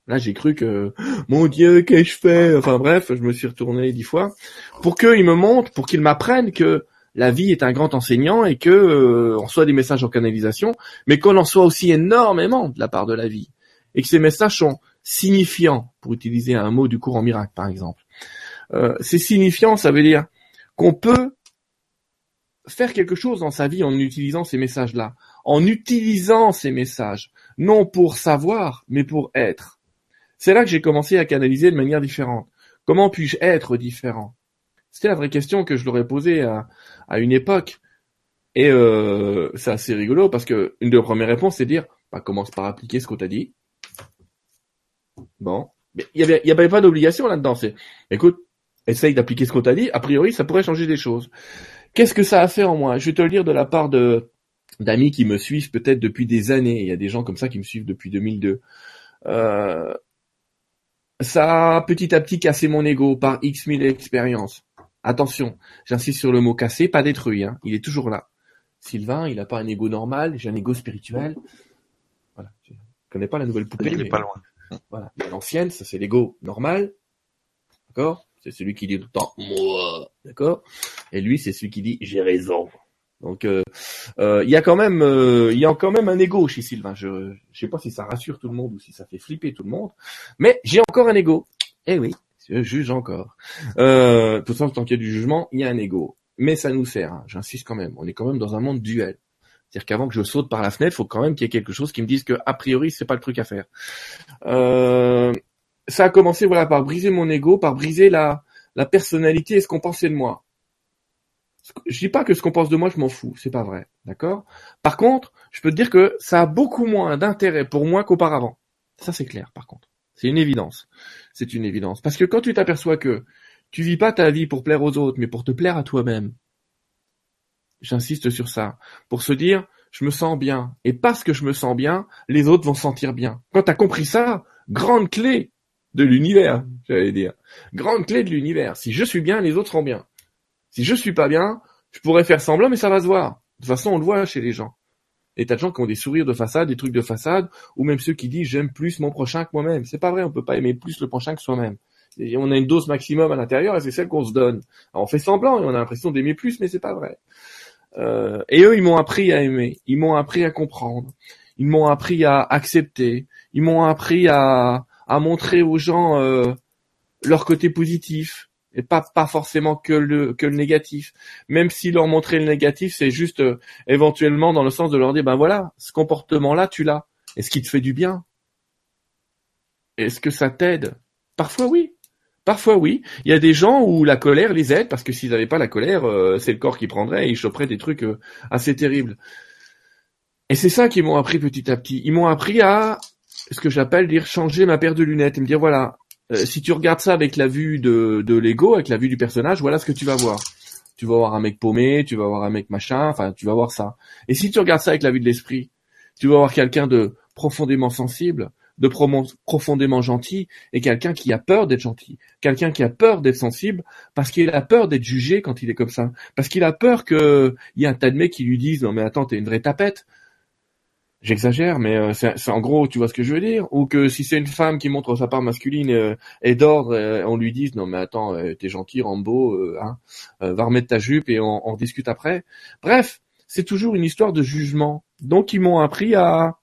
Là, j'ai cru que, mon Dieu, qu'ai-je je fais Enfin bref, je me suis retourné dix fois pour qu'ils me montrent, pour qu'ils m'apprennent que la vie est un grand enseignant et que euh, on des messages en canalisation, mais qu'on en soit aussi énormément de la part de la vie et que ces messages sont signifiants, pour utiliser un mot du courant miracle par exemple. Euh, c'est signifiant, ça veut dire qu'on peut faire quelque chose dans sa vie en utilisant ces messages-là en utilisant ces messages, non pour savoir, mais pour être. C'est là que j'ai commencé à canaliser de manière différente. Comment puis-je être différent? C'était la vraie question que je leur ai posée à, une époque. Et euh, c'est assez rigolo parce que une de premières réponses, c'est dire bah, commence par appliquer ce qu'on t'a dit. Bon. Mais il n'y avait, pas d'obligation là-dedans. C'est écoute, essaye d'appliquer ce qu'on t'a dit. A priori, ça pourrait changer des choses. Qu'est-ce que ça a fait en moi? Je vais te le dire de la part de d'amis qui me suivent peut-être depuis des années. Il y a des gens comme ça qui me suivent depuis 2002. Euh, ça a petit à petit cassé mon ego par X mille expériences. Attention, j'insiste sur le mot cassé, pas détruit. Hein. Il est toujours là. Sylvain, il n'a pas un ego normal, j'ai un ego spirituel. Voilà. Je connais pas la nouvelle poupée.
Il est pas loin.
Voilà. L'ancienne, ça c'est l'ego normal. D'accord? C'est celui qui dit tout le temps moi. D'accord? Et lui, c'est celui qui dit j'ai raison. Donc euh, euh, il y a quand même euh, il y a quand même un ego chez Sylvain. Je je sais pas si ça rassure tout le monde ou si ça fait flipper tout le monde, mais j'ai encore un ego. Eh oui, je juge encore. Euh, toute façon, tant qu'il y a du jugement, il y a un ego. Mais ça nous sert. Hein, j'insiste quand même. On est quand même dans un monde duel. C'est-à-dire qu'avant que je saute par la fenêtre, il faut quand même qu'il y ait quelque chose qui me dise que a priori c'est pas le truc à faire. Ça a commencé voilà par briser mon ego, par briser la la personnalité et ce qu'on pensait de moi je dis pas que ce qu'on pense de moi, je m'en fous, c'est pas vrai, d'accord? Par contre, je peux te dire que ça a beaucoup moins d'intérêt pour moi qu'auparavant. Ça c'est clair, par contre. C'est une évidence. C'est une évidence. Parce que quand tu t'aperçois que tu vis pas ta vie pour plaire aux autres, mais pour te plaire à toi-même, j'insiste sur ça, pour se dire, je me sens bien. Et parce que je me sens bien, les autres vont se sentir bien. Quand tu as compris ça, grande clé de l'univers, j'allais dire. Grande clé de l'univers. Si je suis bien, les autres seront bien. Si je suis pas bien, je pourrais faire semblant, mais ça va se voir. De toute façon, on le voit chez les gens. Et t'as des gens qui ont des sourires de façade, des trucs de façade, ou même ceux qui disent j'aime plus mon prochain que moi-même. C'est pas vrai, on peut pas aimer plus le prochain que soi-même. on a une dose maximum à l'intérieur et c'est celle qu'on se donne. on fait semblant et on a l'impression d'aimer plus, mais c'est pas vrai. Euh, et eux, ils m'ont appris à aimer, ils m'ont appris à comprendre, ils m'ont appris à accepter, ils m'ont appris à, à montrer aux gens euh, leur côté positif, et pas pas forcément que le que le négatif. Même si leur montrer le négatif, c'est juste euh, éventuellement dans le sens de leur dire ben voilà, ce comportement-là, tu l'as. Est-ce qu'il te fait du bien? Est-ce que ça t'aide? Parfois oui. Parfois oui. Il y a des gens où la colère les aide parce que s'ils n'avaient pas la colère, euh, c'est le corps qui prendrait et ils choperaient des trucs euh, assez terribles. Et c'est ça qu'ils m'ont appris petit à petit. Ils m'ont appris à ce que j'appelle dire changer ma paire de lunettes et me dire voilà, euh, si tu regardes ça avec la vue de, de l'ego, avec la vue du personnage, voilà ce que tu vas voir. Tu vas voir un mec paumé, tu vas voir un mec machin, enfin tu vas voir ça. Et si tu regardes ça avec la vue de l'esprit, tu vas voir quelqu'un de profondément sensible, de profondément gentil, et quelqu'un qui a peur d'être gentil, quelqu'un qui a peur d'être sensible, parce qu'il a peur d'être jugé quand il est comme ça, parce qu'il a peur qu'il y ait un tas de mecs qui lui disent non mais attends t'es une vraie tapette, J'exagère, mais euh, c'est en gros, tu vois ce que je veux dire? Ou que si c'est une femme qui montre sa part masculine euh, et d'ordre, euh, on lui dise non mais attends, t'es gentil, Rambo, hein, va remettre ta jupe et on, on discute après. Bref, c'est toujours une histoire de jugement. Donc ils m'ont appris à,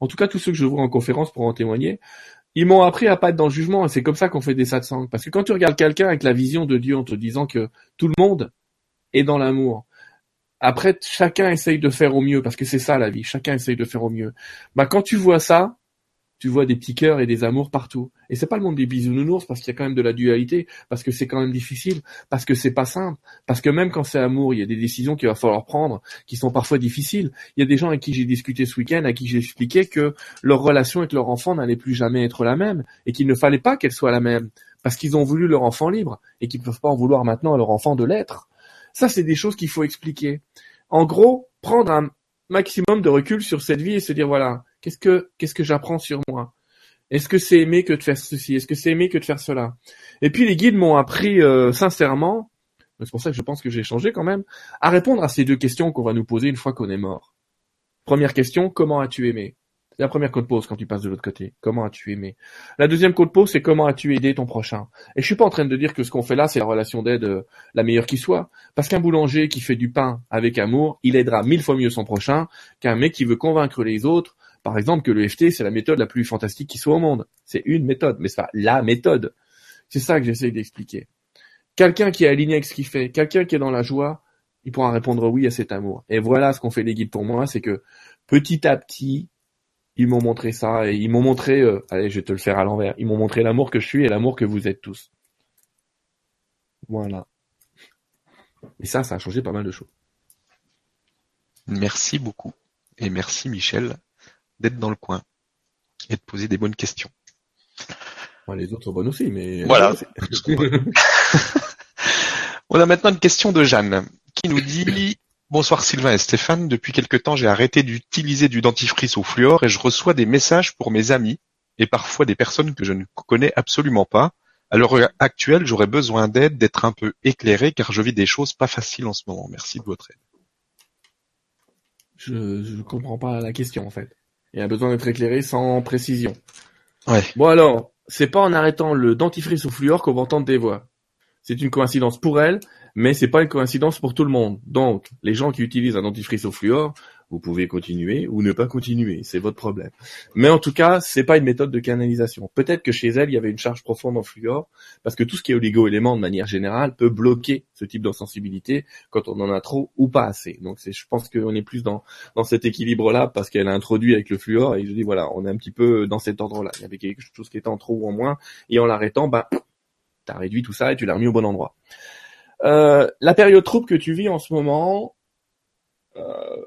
en tout cas tous ceux que je vois en conférence pour en témoigner, ils m'ont appris à pas être dans le jugement et c'est comme ça qu'on fait des satsangs. Parce que quand tu regardes quelqu'un avec la vision de Dieu en te disant que tout le monde est dans l'amour, après, chacun essaye de faire au mieux, parce que c'est ça la vie. Chacun essaye de faire au mieux. Bah, quand tu vois ça, tu vois des petits cœurs et des amours partout. Et c'est pas le monde des bisounours, parce qu'il y a quand même de la dualité, parce que c'est quand même difficile, parce que c'est pas simple, parce que même quand c'est amour, il y a des décisions qu'il va falloir prendre, qui sont parfois difficiles. Il y a des gens avec qui j'ai discuté ce week-end, à qui j'ai expliqué que leur relation avec leur enfant n'allait plus jamais être la même, et qu'il ne fallait pas qu'elle soit la même, parce qu'ils ont voulu leur enfant libre, et qu'ils ne peuvent pas en vouloir maintenant à leur enfant de l'être. Ça, c'est des choses qu'il faut expliquer. En gros, prendre un maximum de recul sur cette vie et se dire voilà, qu'est-ce que qu'est-ce que j'apprends sur moi? Est-ce que c'est aimer que de faire ceci? Est-ce que c'est aimer que de faire cela? Et puis les guides m'ont appris euh, sincèrement, c'est pour ça que je pense que j'ai changé quand même, à répondre à ces deux questions qu'on va nous poser une fois qu'on est mort. Première question, comment as-tu aimé? C'est la première côte pose quand tu passes de l'autre côté. Comment as-tu aimé? La deuxième côte pose, c'est comment as-tu aidé ton prochain? Et je suis pas en train de dire que ce qu'on fait là, c'est la relation d'aide euh, la meilleure qui soit. Parce qu'un boulanger qui fait du pain avec amour, il aidera mille fois mieux son prochain qu'un mec qui veut convaincre les autres. Par exemple, que le FT, c'est la méthode la plus fantastique qui soit au monde. C'est une méthode, mais c'est pas la méthode. C'est ça que j'essaye d'expliquer. Quelqu'un qui est aligné avec ce qu'il fait, quelqu'un qui est dans la joie, il pourra répondre oui à cet amour. Et voilà ce qu'on fait les guides pour moi, c'est que petit à petit, ils m'ont montré ça et ils m'ont montré, euh, allez, je vais te le faire à l'envers. Ils m'ont montré l'amour que je suis et l'amour que vous êtes tous. Voilà. Et ça, ça a changé pas mal de choses.
Merci beaucoup. Et merci Michel d'être dans le coin et de poser des bonnes questions.
les autres sont bonnes aussi, mais...
Voilà. On a maintenant une question de Jeanne qui nous dit Bonsoir Sylvain et Stéphane. Depuis quelque temps, j'ai arrêté d'utiliser du dentifrice au fluor et je reçois des messages pour mes amis et parfois des personnes que je ne connais absolument pas. À l'heure actuelle, j'aurais besoin d'aide, d'être un peu éclairé car je vis des choses pas faciles en ce moment. Merci de votre aide.
Je ne comprends pas la question en fait. Il y a besoin d'être éclairé sans précision.
Ouais.
Bon alors, c'est pas en arrêtant le dentifrice au fluor qu'on va entendre des voix. C'est une coïncidence pour elle, mais c'est pas une coïncidence pour tout le monde. Donc, les gens qui utilisent un dentifrice au fluor, vous pouvez continuer ou ne pas continuer, c'est votre problème. Mais en tout cas, c'est pas une méthode de canalisation. Peut-être que chez elle, il y avait une charge profonde en fluor, parce que tout ce qui est oligo-élément de manière générale peut bloquer ce type d'insensibilité quand on en a trop ou pas assez. Donc c'est, je pense qu'on est plus dans, dans cet équilibre-là parce qu'elle a introduit avec le fluor et je dis voilà, on est un petit peu dans cet ordre-là. Il y avait quelque chose qui était en trop ou en moins et en l'arrêtant, bah, t'as réduit tout ça et tu l'as remis au bon endroit. Euh, la période trouble que tu vis en ce moment, euh,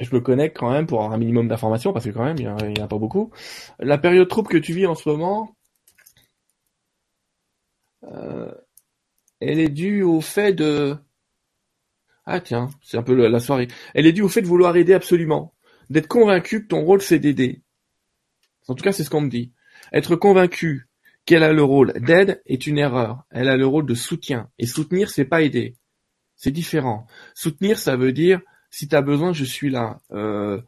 je me connecte quand même pour avoir un minimum d'informations parce que quand même il n'y en a, pas beaucoup. La période trouble que tu vis en ce moment, euh, elle est due au fait de ah tiens, c'est un peu la soirée. Elle est due au fait de vouloir aider absolument, d'être convaincu que ton rôle c'est d'aider. En tout cas, c'est ce qu'on me dit. Être convaincu qu'elle a le rôle d'aide est une erreur. Elle a le rôle de soutien. Et soutenir, c'est pas aider. C'est différent. Soutenir, ça veut dire si tu as besoin, je suis là. Euh,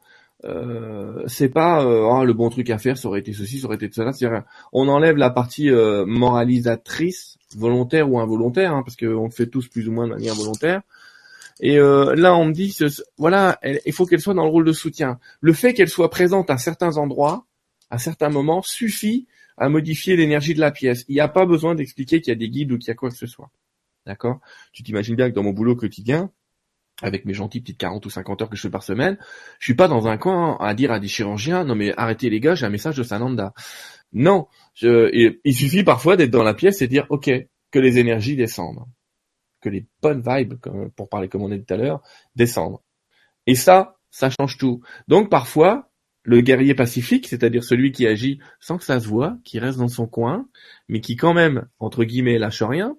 euh, c'est pas euh, oh, le bon truc à faire, ça aurait été ceci, ça aurait été cela. On enlève la partie euh, moralisatrice, volontaire ou involontaire, hein, parce qu'on le fait tous plus ou moins de manière volontaire. Et euh, là, on me dit, voilà, il faut qu'elle soit dans le rôle de soutien. Le fait qu'elle soit présente à certains endroits, à certains moments, suffit à modifier l'énergie de la pièce. Il n'y a pas besoin d'expliquer qu'il y a des guides ou qu'il y a quoi que ce soit. D'accord? Tu t'imagines bien que dans mon boulot quotidien, avec mes gentilles petites 40 ou 50 heures que je fais par semaine, je suis pas dans un coin à dire à des chirurgiens, non mais arrêtez les gars, j'ai un message de Sananda. Non, il suffit parfois d'être dans la pièce et dire, ok, que les énergies descendent, que les bonnes vibes, pour parler comme on dit tout à l'heure, descendent. Et ça, ça change tout. Donc parfois, le guerrier pacifique, c'est-à-dire celui qui agit sans que ça se voit, qui reste dans son coin, mais qui quand même, entre guillemets, lâche rien,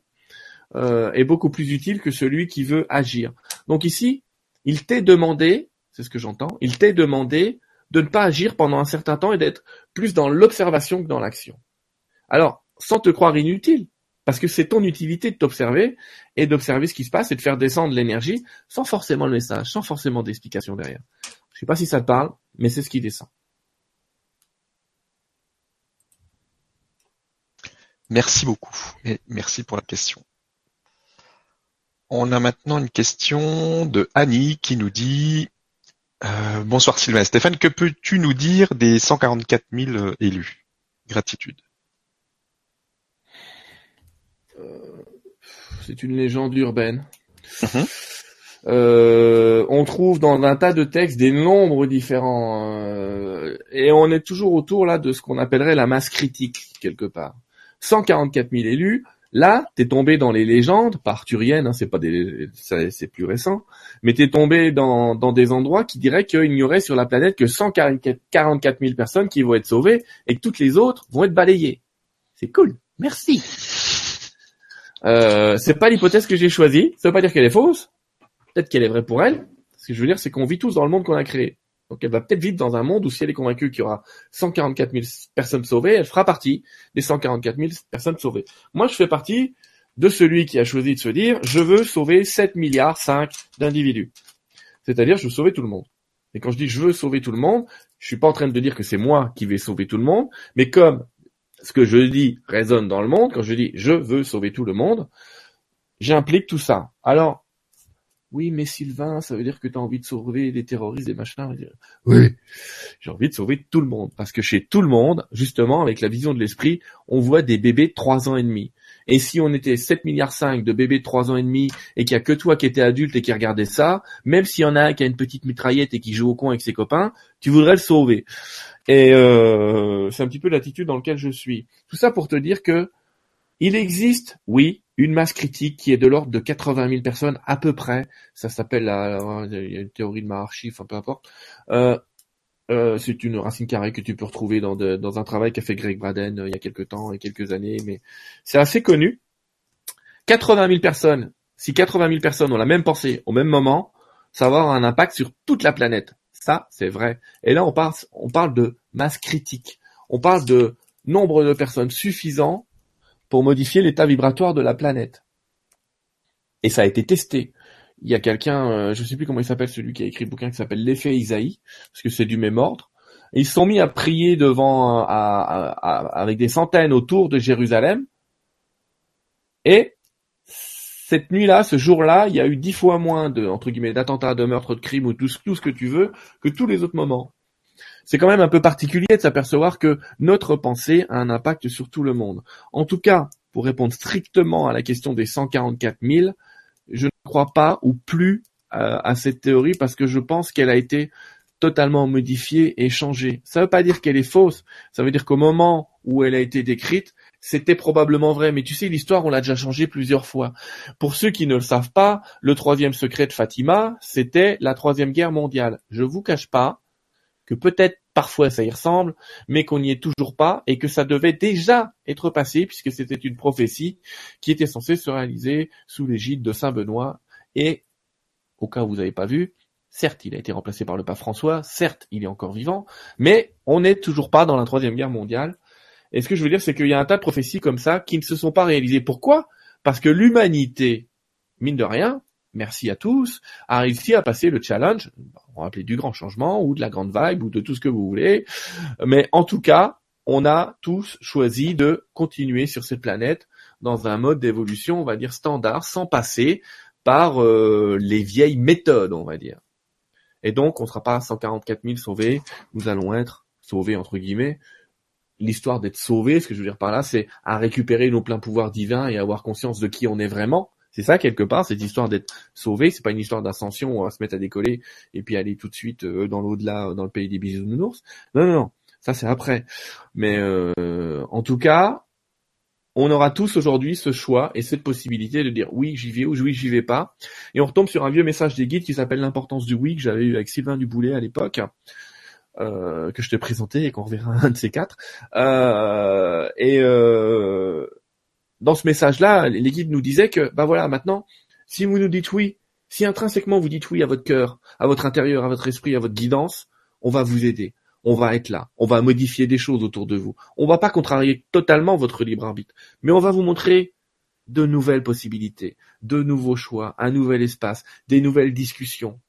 euh, est beaucoup plus utile que celui qui veut agir. Donc ici, il t'est demandé, c'est ce que j'entends, il t'est demandé de ne pas agir pendant un certain temps et d'être plus dans l'observation que dans l'action. Alors, sans te croire inutile, parce que c'est ton utilité de t'observer et d'observer ce qui se passe et de faire descendre l'énergie sans forcément le message, sans forcément d'explication derrière. Je sais pas si ça te parle, mais c'est ce qui descend.
Merci beaucoup et merci pour la question. On a maintenant une question de Annie qui nous dit euh, Bonsoir Sylvain Stéphane, que peux-tu nous dire des 144 000 euh, élus? Gratitude.
Euh, c'est une légende urbaine. Mhm. on trouve dans un tas de textes des nombres différents et on est toujours autour là de ce qu'on appellerait la masse critique quelque part. 144 000 élus, Là, t'es tombé dans les légendes, pas arthuriennes, hein, c'est pas des, c'est plus récent, mais t'es tombé dans, dans des endroits qui diraient qu'il n'y aurait sur la planète que 144 000 personnes qui vont être sauvées et que toutes les autres vont être balayées. C'est cool. Merci. Euh, c'est pas l'hypothèse que j'ai choisie. Ça veut pas dire qu'elle est fausse. Peut-être qu'elle est vraie pour elle. Ce que je veux dire, c'est qu'on vit tous dans le monde qu'on a créé. Donc elle va peut-être vivre dans un monde où si elle est convaincue qu'il y aura 144 000 personnes sauvées, elle fera partie des 144 000 personnes sauvées. Moi, je fais partie de celui qui a choisi de se dire, je veux sauver 7 milliards 5 d'individus. C'est-à-dire, je veux sauver tout le monde. Et quand je dis je veux sauver tout le monde, je suis pas en train de dire que c'est moi qui vais sauver tout le monde, mais comme ce que je dis résonne dans le monde, quand je dis je veux sauver tout le monde, j'implique tout ça. Alors, oui, mais Sylvain, ça veut dire que tu as envie de sauver les terroristes, des machins. Oui, j'ai envie de sauver tout le monde. Parce que chez tout le monde, justement, avec la vision de l'esprit, on voit des bébés de 3 ans et demi. Et si on était 7 milliards 5 de bébés de 3 ans et demi et qu'il y a que toi qui étais adulte et qui regardais ça, même s'il y en a un qui a une petite mitraillette et qui joue au con avec ses copains, tu voudrais le sauver. Et euh, c'est un petit peu l'attitude dans laquelle je suis. Tout ça pour te dire que il existe, oui, une masse critique qui est de l'ordre de 80 000 personnes à peu près. Ça s'appelle la, une théorie de Maharshi, enfin peu importe. Euh, euh, c'est une racine carrée que tu peux retrouver dans, dans un travail qu'a fait Greg Braden euh, il y a quelques temps et quelques années, mais c'est assez connu. 80 000 personnes, si 80 000 personnes ont la même pensée au même moment, ça va avoir un impact sur toute la planète. Ça, c'est vrai. Et là, on parle, on parle de masse critique. On parle de nombre de personnes suffisant pour modifier l'état vibratoire de la planète. Et ça a été testé. Il y a quelqu'un, euh, je sais plus comment il s'appelle, celui qui a écrit le bouquin qui s'appelle L'effet Isaïe, parce que c'est du même ordre. Ils se sont mis à prier devant, avec des centaines autour de Jérusalem. Et cette nuit-là, ce jour-là, il y a eu dix fois moins de, d'attentats, de meurtres, de crimes ou tout ce que tu veux que tous les autres moments c'est quand même un peu particulier de s'apercevoir que notre pensée a un impact sur tout le monde. En tout cas, pour répondre strictement à la question des 144 000, je ne crois pas ou plus euh, à cette théorie parce que je pense qu'elle a été totalement modifiée et changée. Ça ne veut pas dire qu'elle est fausse, ça veut dire qu'au moment où elle a été décrite, c'était probablement vrai. Mais tu sais, l'histoire, on l'a déjà changée plusieurs fois. Pour ceux qui ne le savent pas, le troisième secret de Fatima, c'était la troisième guerre mondiale. Je vous cache pas que peut-être parfois ça y ressemble, mais qu'on n'y est toujours pas et que ça devait déjà être passé puisque c'était une prophétie qui était censée se réaliser sous l'égide de Saint Benoît et au cas où vous n'avez pas vu, certes il a été remplacé par le pape François, certes il est encore vivant, mais on n'est toujours pas dans la troisième guerre mondiale. Et ce que je veux dire, c'est qu'il y a un tas de prophéties comme ça qui ne se sont pas réalisées. Pourquoi? Parce que l'humanité, mine de rien, merci à tous, a réussi à passer le challenge, on va appeler du grand changement ou de la grande vibe ou de tout ce que vous voulez. Mais en tout cas, on a tous choisi de continuer sur cette planète dans un mode d'évolution, on va dire standard, sans passer par euh, les vieilles méthodes, on va dire. Et donc, on ne sera pas à 144 000 sauvés, nous allons être sauvés entre guillemets. L'histoire d'être sauvé, ce que je veux dire par là, c'est à récupérer nos pleins pouvoirs divins et avoir conscience de qui on est vraiment, C'est ça quelque part, cette histoire d'être sauvé, c'est pas une histoire d'ascension, on va se mettre à décoller et puis aller tout de suite euh, dans l'au-delà, dans le pays des bisounours. Non, non, non, ça c'est après. Mais euh, en tout cas, on aura tous aujourd'hui ce choix et cette possibilité de dire oui j'y vais ou oui j'y vais pas. Et on retombe sur un vieux message des guides qui s'appelle l'importance du oui que j'avais eu avec Sylvain Duboulet à l'époque. Euh, que je te présentais et qu'on reverra un de ces quatre. Euh, euh, dans ce message-là, les guides nous disaient que, bah voilà, maintenant, si vous nous dites oui, si intrinsèquement vous dites oui à votre cœur, à votre intérieur, à votre esprit, à votre guidance, on va vous aider. On va être là. On va modifier des choses autour de vous. On va pas contrarier totalement votre libre arbitre, mais on va vous montrer de nouvelles possibilités, de nouveaux choix, un nouvel espace, des nouvelles discussions.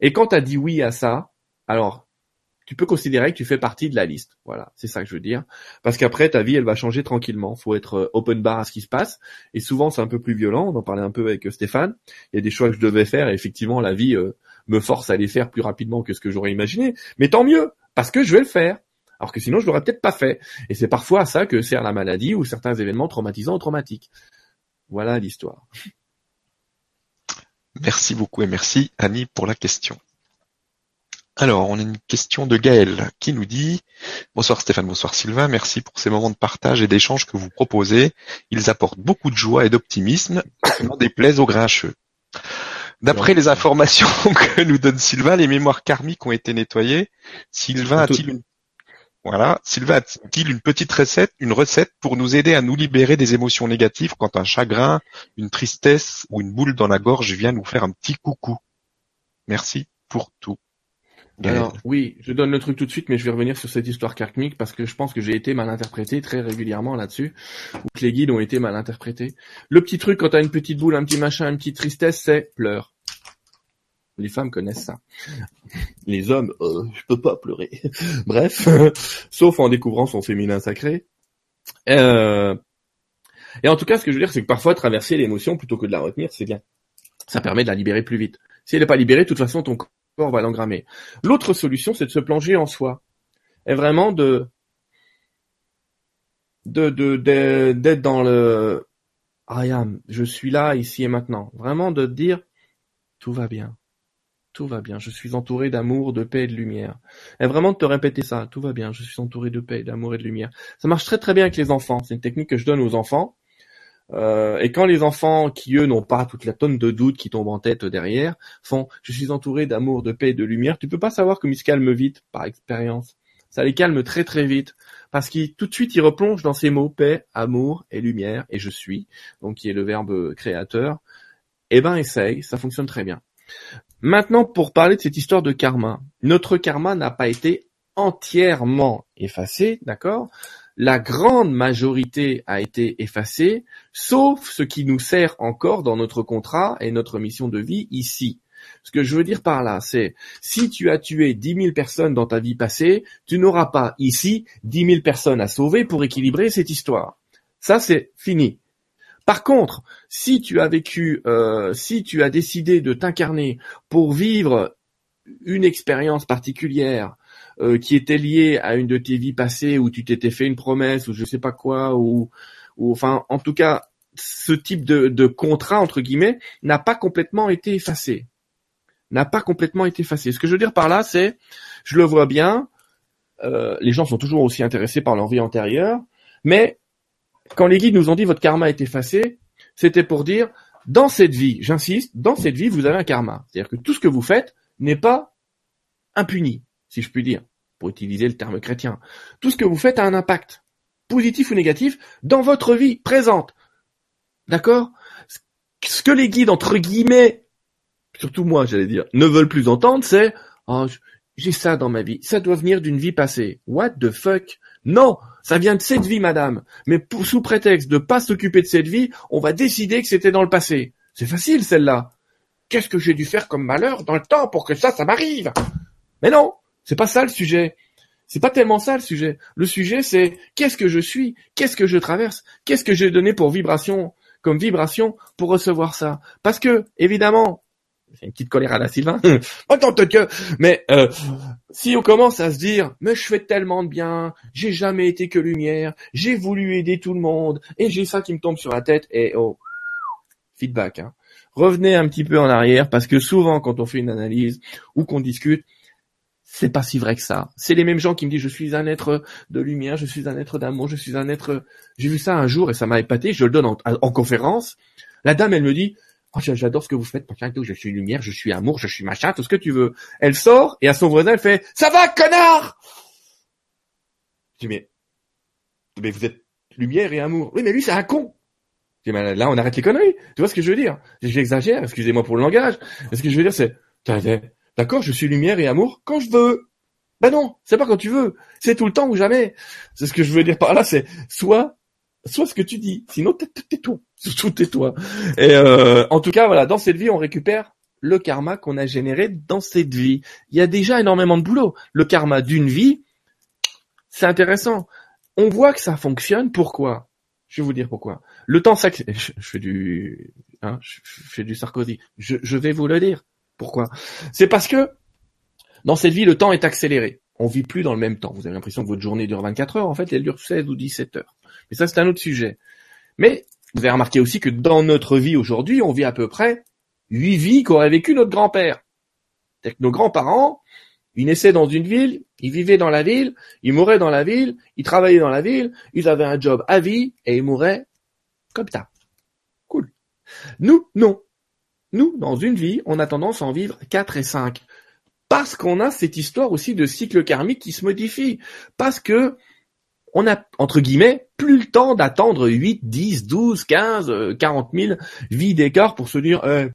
Et quand tu as dit oui à ça, alors tu peux considérer que tu fais partie de la liste. Voilà, c'est ça que je veux dire. Parce qu'après, ta vie, elle va changer tranquillement. Faut être euh, open bar à ce qui se passe. Et souvent, c'est un peu plus violent. On en parlait un peu avec euh, Stéphane. Il y a des choix que je devais faire et effectivement, la vie euh, me force à les faire plus rapidement que ce que j'aurais imaginé. Mais tant mieux, parce que je vais le faire. Alors que sinon, je l'aurais peut-être pas fait. Et c'est parfois à ça que sert la maladie ou certains événements traumatisants ou traumatiques. Voilà l'histoire.
Merci beaucoup et merci Annie pour la question. Alors, on a une question de Gaël qui nous dit Bonsoir Stéphane, bonsoir Sylvain, merci pour ces moments de partage et d'échange que vous proposez. Ils apportent beaucoup de joie et d'optimisme, n'en déplaise aux grincheux. D'après les informations que nous donne Sylvain, les mémoires karmiques ont été nettoyées. Sylvain a-t-il une voilà, Sylvain a-t-il une petite recette, une recette pour nous aider à nous libérer des émotions négatives quand un chagrin, une tristesse ou une boule dans la gorge vient nous faire un petit coucou? Merci pour tout.
Alors oui, je donne le truc tout de suite, mais je vais revenir sur cette histoire karmique parce que je pense que j'ai été mal interprété très régulièrement là-dessus, ou que les guides ont été mal interprétés. Le petit truc quand t'as une petite boule, un petit machin, une petite tristesse, c'est pleure. Les femmes connaissent ça. Les hommes, euh, je peux pas pleurer. Bref, sauf en découvrant son féminin sacré. Euh... Et en tout cas, ce que je veux dire, c'est que parfois traverser l'émotion plutôt que de la retenir, c'est bien. Ça permet de la libérer plus vite. Si elle n'est pas libérée, de toute façon, ton on va l'engrammer. L'autre solution, c'est de se plonger en soi. Et vraiment de de d'être dans le I am, je suis là, ici et maintenant. Vraiment de dire tout va bien. Tout va bien, je suis entouré d'amour, de paix et de lumière. Et vraiment de te répéter ça, tout va bien, je suis entouré de paix, d'amour et de lumière. Ça marche très très bien avec les enfants. C'est une technique que je donne aux enfants. Euh, et quand les enfants qui eux n'ont pas toute la tonne de doutes qui tombent en tête derrière font je suis entouré d'amour, de paix et de lumière, tu peux pas savoir comme ils se calment vite par expérience. Ça les calme très très vite parce qu'ils tout de suite ils replongent dans ces mots paix, amour et lumière et je suis donc qui est le verbe créateur. Eh ben essaye, ça fonctionne très bien. Maintenant pour parler de cette histoire de karma, notre karma n'a pas été entièrement effacé, d'accord? La grande majorité a été effacée, sauf ce qui nous sert encore dans notre contrat et notre mission de vie ici. Ce que je veux dire par là, c'est si tu as tué dix mille personnes dans ta vie passée, tu n'auras pas ici dix mille personnes à sauver pour équilibrer cette histoire. Ça, c'est fini. Par contre, si tu as vécu, euh, si tu as décidé de t'incarner pour vivre une expérience particulière, euh, qui était lié à une de tes vies passées où tu t'étais fait une promesse ou je sais pas quoi ou ou enfin en tout cas ce type de, de contrat entre guillemets n'a pas complètement été effacé. N'a pas complètement été effacé. Ce que je veux dire par là c'est je le vois bien euh, les gens sont toujours aussi intéressés par leur vie antérieure mais quand les guides nous ont dit votre karma est effacé c'était pour dire dans cette vie j'insiste dans cette vie vous avez un karma. C'est-à-dire que tout ce que vous faites n'est pas impuni si je puis dire, pour utiliser le terme chrétien. Tout ce que vous faites a un impact, positif ou négatif, dans votre vie présente. D'accord? Ce que les guides, entre guillemets, surtout moi j'allais dire, ne veulent plus entendre, c'est oh, j'ai ça dans ma vie, ça doit venir d'une vie passée. What the fuck? Non, ça vient de cette vie, madame. Mais sous prétexte de pas s'occuper de cette vie, on va décider que c'était dans le passé. C'est facile, celle-là. Qu'est-ce que j'ai dû faire comme malheur dans le temps pour que ça, ça m'arrive? Mais non, c'est pas ça le sujet. C'est pas tellement ça le sujet. Le sujet c'est qu'est-ce que je suis, qu'est-ce que je traverse, qu'est-ce que j'ai donné pour vibration, comme vibration pour recevoir ça. Parce que évidemment, c'est une petite colère à la Sylvain. que, mais euh, si on commence à se dire, mais je fais tellement de bien, j'ai jamais été que lumière, j'ai voulu aider tout le monde, et j'ai ça qui me tombe sur la tête, et oh, feedback. Hein. Revenez un petit peu en arrière parce que souvent quand on fait une analyse ou qu'on discute, c'est pas si vrai que ça. C'est les mêmes gens qui me disent je suis un être de lumière, je suis un être d'amour, je suis un être. J'ai vu ça un jour et ça m'a épaté. Je le donne en, conférence. La dame, elle me dit oh, j'adore ce que vous faites, je suis lumière, je suis amour, je suis machin, tout ce que tu veux. Elle sort et à son voisin elle fait ça va connard. Je dis mais mais vous êtes lumière et amour. Oui mais lui c'est un con. Je dis, mais là on arrête les conneries. Tu vois ce que je veux dire? J'exagère. Excusez-moi pour le langage. ce que je veux dire c'est D'accord, je suis lumière et amour quand je veux. Ben non, c'est pas quand tu veux. C'est tout le temps ou jamais. C'est ce que je veux dire par là, c'est soit, soit ce que tu dis. Sinon, tais-toi. Surtout tais-toi. Et euh, en tout cas, voilà, dans cette vie, on récupère le karma qu'on a généré dans cette vie. Il y a déjà énormément de boulot. Le karma d'une vie, c'est intéressant. On voit que ça fonctionne. Pourquoi? Je vais vous dire pourquoi. Le temps s'accélère. Je, fais du, hein, je, fais du Sarkozy. je vais vous le dire. Pourquoi? C'est parce que dans cette vie, le temps est accéléré. On vit plus dans le même temps. Vous avez l'impression que votre journée dure 24 heures. En fait, elle dure 16 ou 17 heures. Mais ça, c'est un autre sujet. Mais vous avez remarqué aussi que dans notre vie aujourd'hui, on vit à peu près 8 vies qu'aurait vécu notre grand-père. C'est-à-dire que nos grands-parents, ils naissaient dans une ville, ils vivaient dans la ville, ils mouraient dans la ville, ils travaillaient dans la ville, ils avaient un job à vie et ils mouraient comme ça. Cool. Nous, non. Nous, dans une vie, on a tendance à en vivre 4 et 5. Parce qu'on a cette histoire aussi de cycle karmique qui se modifie. Parce que on a, entre guillemets, plus le temps d'attendre 8, 10, 12, 15, 40 000 vies d'écart pour se dire, euh,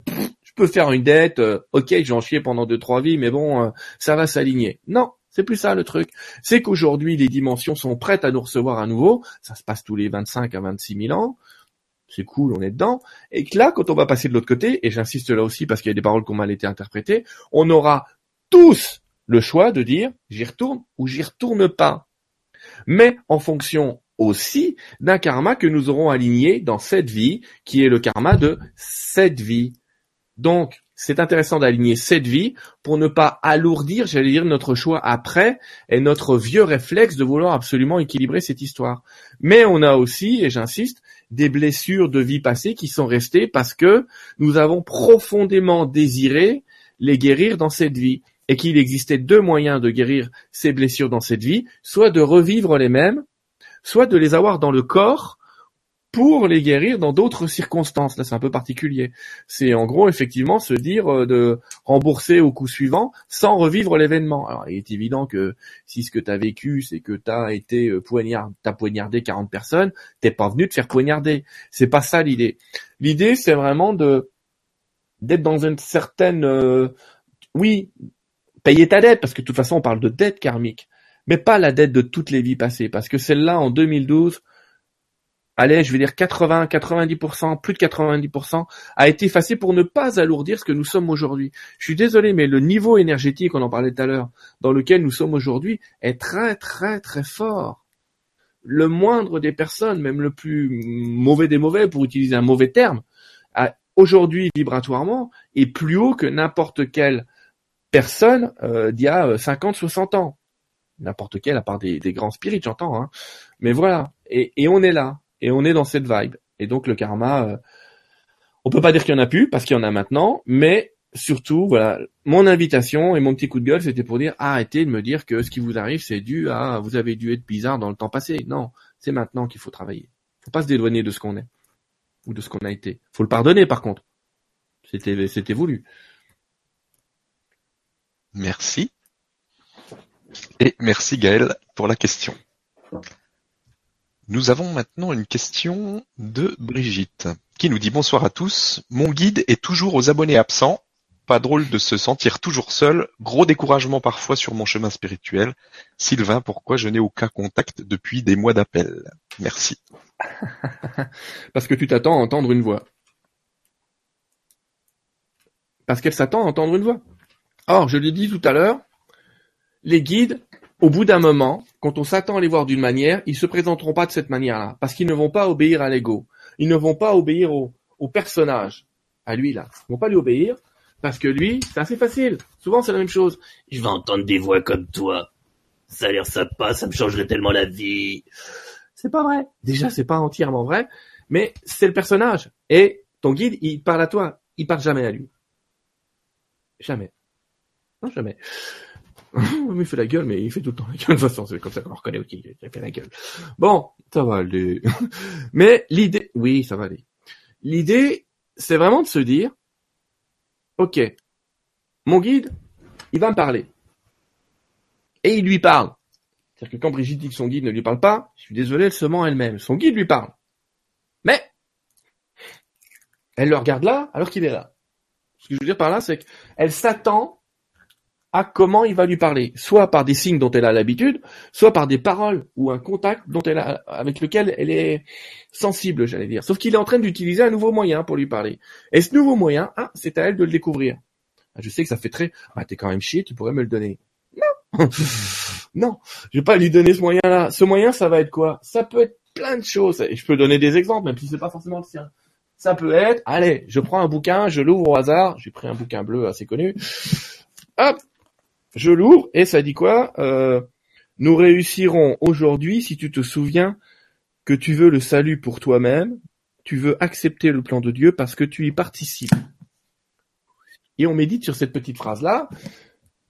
je peux faire une dette, euh, ok, je vais en chier pendant deux, trois vies, mais bon, euh, ça va s'aligner. Non, c'est plus ça le truc. C'est qu'aujourd'hui, les dimensions sont prêtes à nous recevoir à nouveau. Ça se passe tous les 25 à 26 000 ans c'est cool, on est dedans. Et que là, quand on va passer de l'autre côté, et j'insiste là aussi parce qu'il y a des paroles qui ont mal été interprétées, on aura tous le choix de dire j'y retourne ou j'y retourne pas. Mais en fonction aussi d'un karma que nous aurons aligné dans cette vie, qui est le karma de cette vie. Donc, c'est intéressant d'aligner cette vie pour ne pas alourdir, j'allais dire, notre choix après et notre vieux réflexe de vouloir absolument équilibrer cette histoire. Mais on a aussi, et j'insiste, des blessures de vie passée qui sont restées parce que nous avons profondément désiré les guérir dans cette vie et qu'il existait deux moyens de guérir ces blessures dans cette vie, soit de revivre les mêmes, soit de les avoir dans le corps pour les guérir dans d'autres circonstances. Là, c'est un peu particulier. C'est en gros effectivement se dire euh, de rembourser au coup suivant sans revivre l'événement. Alors, il est évident que si ce que tu as vécu, c'est que tu as été euh, poignard, t'as poignardé 40 personnes, t'es pas venu te faire poignarder. C'est pas ça l'idée. L'idée, c'est vraiment de d'être dans une certaine, euh, oui, payer ta dette parce que de toute façon, on parle de dette karmique, mais pas la dette de toutes les vies passées, parce que celle-là, en 2012 allez, je vais dire 80, 90%, plus de 90%, a été effacé pour ne pas alourdir ce que nous sommes aujourd'hui. Je suis désolé, mais le niveau énergétique, on en parlait tout à l'heure, dans lequel nous sommes aujourd'hui, est très, très, très fort. Le moindre des personnes, même le plus mauvais des mauvais, pour utiliser un mauvais terme, aujourd'hui vibratoirement, est plus haut que n'importe quelle personne euh, d'il y a 50, euh, 60 ans. N'importe quelle, à part des, grands spirites, j'entends. Hein. Mais voilà. et on est là et on est dans cette vibe. Et donc le karma, euh, on peut pas dire qu'il y en a plus parce qu'il y en a maintenant, mais surtout, voilà, mon invitation et mon petit coup de gueule, c'était pour dire arrêtez de me dire que ce qui vous arrive, c'est dû à vous avez dû être bizarre dans le temps passé. Non, c'est maintenant qu'il faut travailler. Faut pas se dédouaner de ce qu'on est ou de ce qu'on a été. Faut le pardonner par contre. C'était c'était voulu.
Merci. Et merci Gaël pour la question. Nous avons maintenant une question de Brigitte, qui nous dit bonsoir à tous. Mon guide est toujours aux abonnés absents. Pas drôle de se sentir toujours seul. Gros découragement parfois sur mon chemin spirituel. Sylvain, pourquoi je n'ai aucun contact depuis des mois d'appel? Merci.
Parce que tu t'attends à entendre une voix. Parce qu'elle s'attend à entendre une voix. Or, je l'ai dit tout à l'heure, les guides au bout d'un moment, quand on s'attend à les voir d'une manière, ils se présenteront pas de cette manière-là, parce qu'ils ne vont pas obéir à l'ego. Ils ne vont pas obéir au, personnage, à lui là. Ils vont pas lui obéir, parce que lui, c'est assez facile. Souvent, c'est la même chose.
Je vais entendre des voix comme toi. Ça a l'air sympa, ça me changerait tellement la vie.
C'est pas vrai. Déjà, c'est pas entièrement vrai, mais c'est le personnage. Et Ton guide, il parle à toi, il parle jamais à lui. Jamais. Non, jamais. Il fait la gueule, mais il fait tout le temps la gueule. De toute façon, c'est comme ça qu'on reconnaît aussi. Il fait la gueule. Bon, ça va aller. mais l'idée, oui, ça va aller. L'idée, c'est vraiment de se dire, ok, mon guide, il va me parler. Et il lui parle. C'est-à-dire que quand Brigitte dit que son guide ne lui parle pas, je suis désolé, elle se ment elle-même. Son guide lui parle. Mais, elle le regarde là, alors qu'il est là. Ce que je veux dire par là, c'est qu'elle s'attend à comment il va lui parler, soit par des signes dont elle a l'habitude, soit par des paroles ou un contact dont elle a, avec lequel elle est sensible, j'allais dire. Sauf qu'il est en train d'utiliser un nouveau moyen pour lui parler. Et ce nouveau moyen, ah, c'est à elle de le découvrir. Ah, je sais que ça fait très, ah, t'es quand même chier, tu pourrais me le donner. Non, non, je vais pas lui donner ce moyen-là. Ce moyen, ça va être quoi? Ça peut être plein de choses. Et je peux donner des exemples, même si c'est pas forcément le sien. Ça peut être, allez, je prends un bouquin, je l'ouvre au hasard. J'ai pris un bouquin bleu assez connu. Hop, je l'ouvre et ça dit quoi euh, Nous réussirons aujourd'hui si tu te souviens que tu veux le salut pour toi-même, tu veux accepter le plan de Dieu parce que tu y participes. Et on médite sur cette petite phrase-là,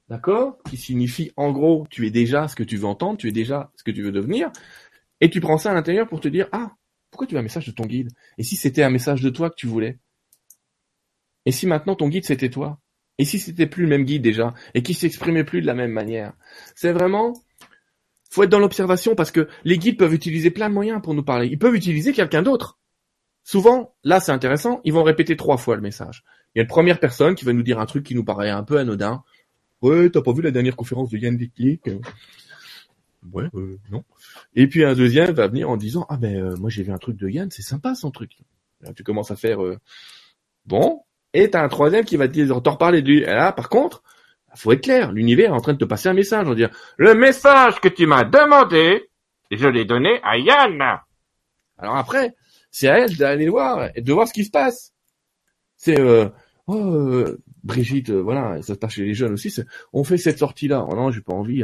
d'accord Qui signifie en gros, tu es déjà ce que tu veux entendre, tu es déjà ce que tu veux devenir, et tu prends ça à l'intérieur pour te dire, ah, pourquoi tu veux un message de ton guide? Et si c'était un message de toi que tu voulais? Et si maintenant ton guide c'était toi? Et si c'était plus le même guide déjà, et qui s'exprimait plus de la même manière C'est vraiment, faut être dans l'observation parce que les guides peuvent utiliser plein de moyens pour nous parler. Ils peuvent utiliser quelqu'un d'autre. Souvent, là c'est intéressant, ils vont répéter trois fois le message. Il y a une première personne qui va nous dire un truc qui nous paraît un peu anodin. Ouais, t'as pas vu la dernière conférence de Yann Dicklick Ouais, euh, non. Et puis un deuxième va venir en disant ah ben euh, moi j'ai vu un truc de Yann, c'est sympa son truc. Là, tu commences à faire euh, bon, et t'as un troisième qui va te reparler. Et là, par contre, faut être clair, l'univers est en train de te passer un message, on dire, le message que tu m'as demandé, je l'ai donné à Yann. Alors après, c'est à elle d'aller voir et de voir ce qui se passe. C'est, euh, oh, euh, Brigitte, euh, voilà, ça se passe chez les jeunes aussi, on fait cette sortie-là. Oh non, j'ai pas envie.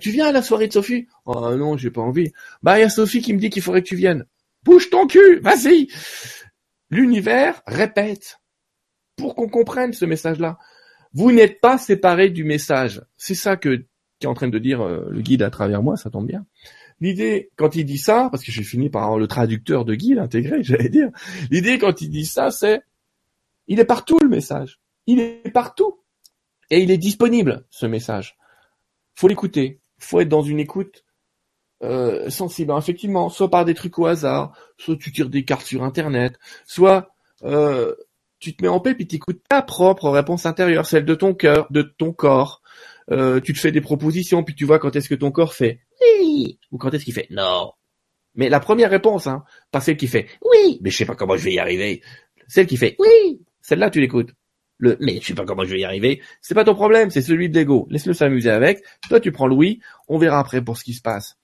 tu viens à la soirée de Sophie? Oh non, j'ai pas envie. Bah, il y a Sophie qui me dit qu'il faudrait que tu viennes. Bouge ton cul, vas-y. L'univers répète pour qu'on comprenne ce message-là. Vous n'êtes pas séparé du message. C'est ça que est en train de dire euh, le guide à travers moi, ça tombe bien. L'idée, quand il dit ça, parce que j'ai fini par avoir le traducteur de guide intégré, j'allais dire, l'idée quand il dit ça, c'est, il est partout le message. Il est partout. Et il est disponible, ce message. Faut l'écouter. Faut être dans une écoute euh, sensible. effectivement, soit par des trucs au hasard, soit tu tires des cartes sur Internet, soit euh, tu te mets en paix puis écoutes ta propre réponse intérieure, celle de ton cœur, de ton corps. Euh, tu te fais des propositions puis tu vois quand est-ce que ton corps fait oui ou quand est-ce qu'il fait non. Mais la première réponse, hein, pas celle qui fait oui, mais je sais pas comment je vais y arriver. Celle qui fait oui, celle-là tu l'écoutes. Le mais je sais pas comment je vais y arriver, c'est pas ton problème, c'est celui de l'ego. Laisse-le s'amuser avec. Toi tu prends le oui, on verra après pour ce qui se passe.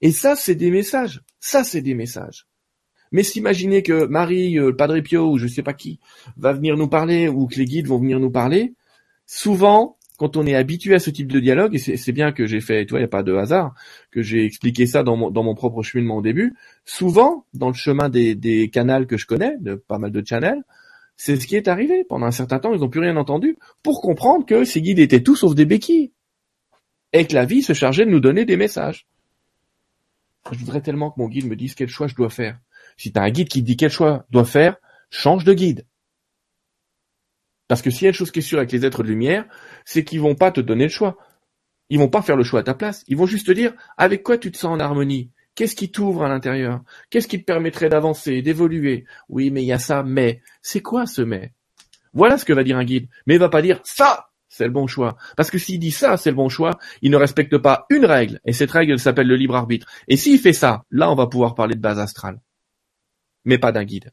Et ça c'est des messages. Ça c'est des messages. Mais s'imaginer que Marie, euh, Padre Pio ou je sais pas qui va venir nous parler ou que les guides vont venir nous parler, souvent, quand on est habitué à ce type de dialogue, et c'est bien que j'ai fait, tu vois, il n'y a pas de hasard, que j'ai expliqué ça dans mon, dans mon propre cheminement au début, souvent, dans le chemin des, des canals que je connais, de pas mal de channels, c'est ce qui est arrivé. Pendant un certain temps, ils n'ont plus rien entendu pour comprendre que ces guides étaient tous sauf des béquilles. Et que la vie se chargeait de nous donner des messages. Je voudrais tellement que mon guide me dise quel choix je dois faire. Si tu un guide qui te dit quel choix doit faire, change de guide. Parce que s'il y a une chose qui est sûre avec les êtres de lumière, c'est qu'ils vont pas te donner le choix. Ils vont pas faire le choix à ta place. Ils vont juste te dire avec quoi tu te sens en harmonie? Qu'est-ce qui t'ouvre à l'intérieur? Qu'est-ce qui te permettrait d'avancer, d'évoluer? Oui, mais il y a ça, mais. C'est quoi ce mais? Voilà ce que va dire un guide. Mais il va pas dire ça, c'est le bon choix. Parce que s'il dit ça, c'est le bon choix, il ne respecte pas une règle. Et cette règle s'appelle le libre arbitre. Et s'il fait ça, là, on va pouvoir parler de base astrale mais pas d'un guide.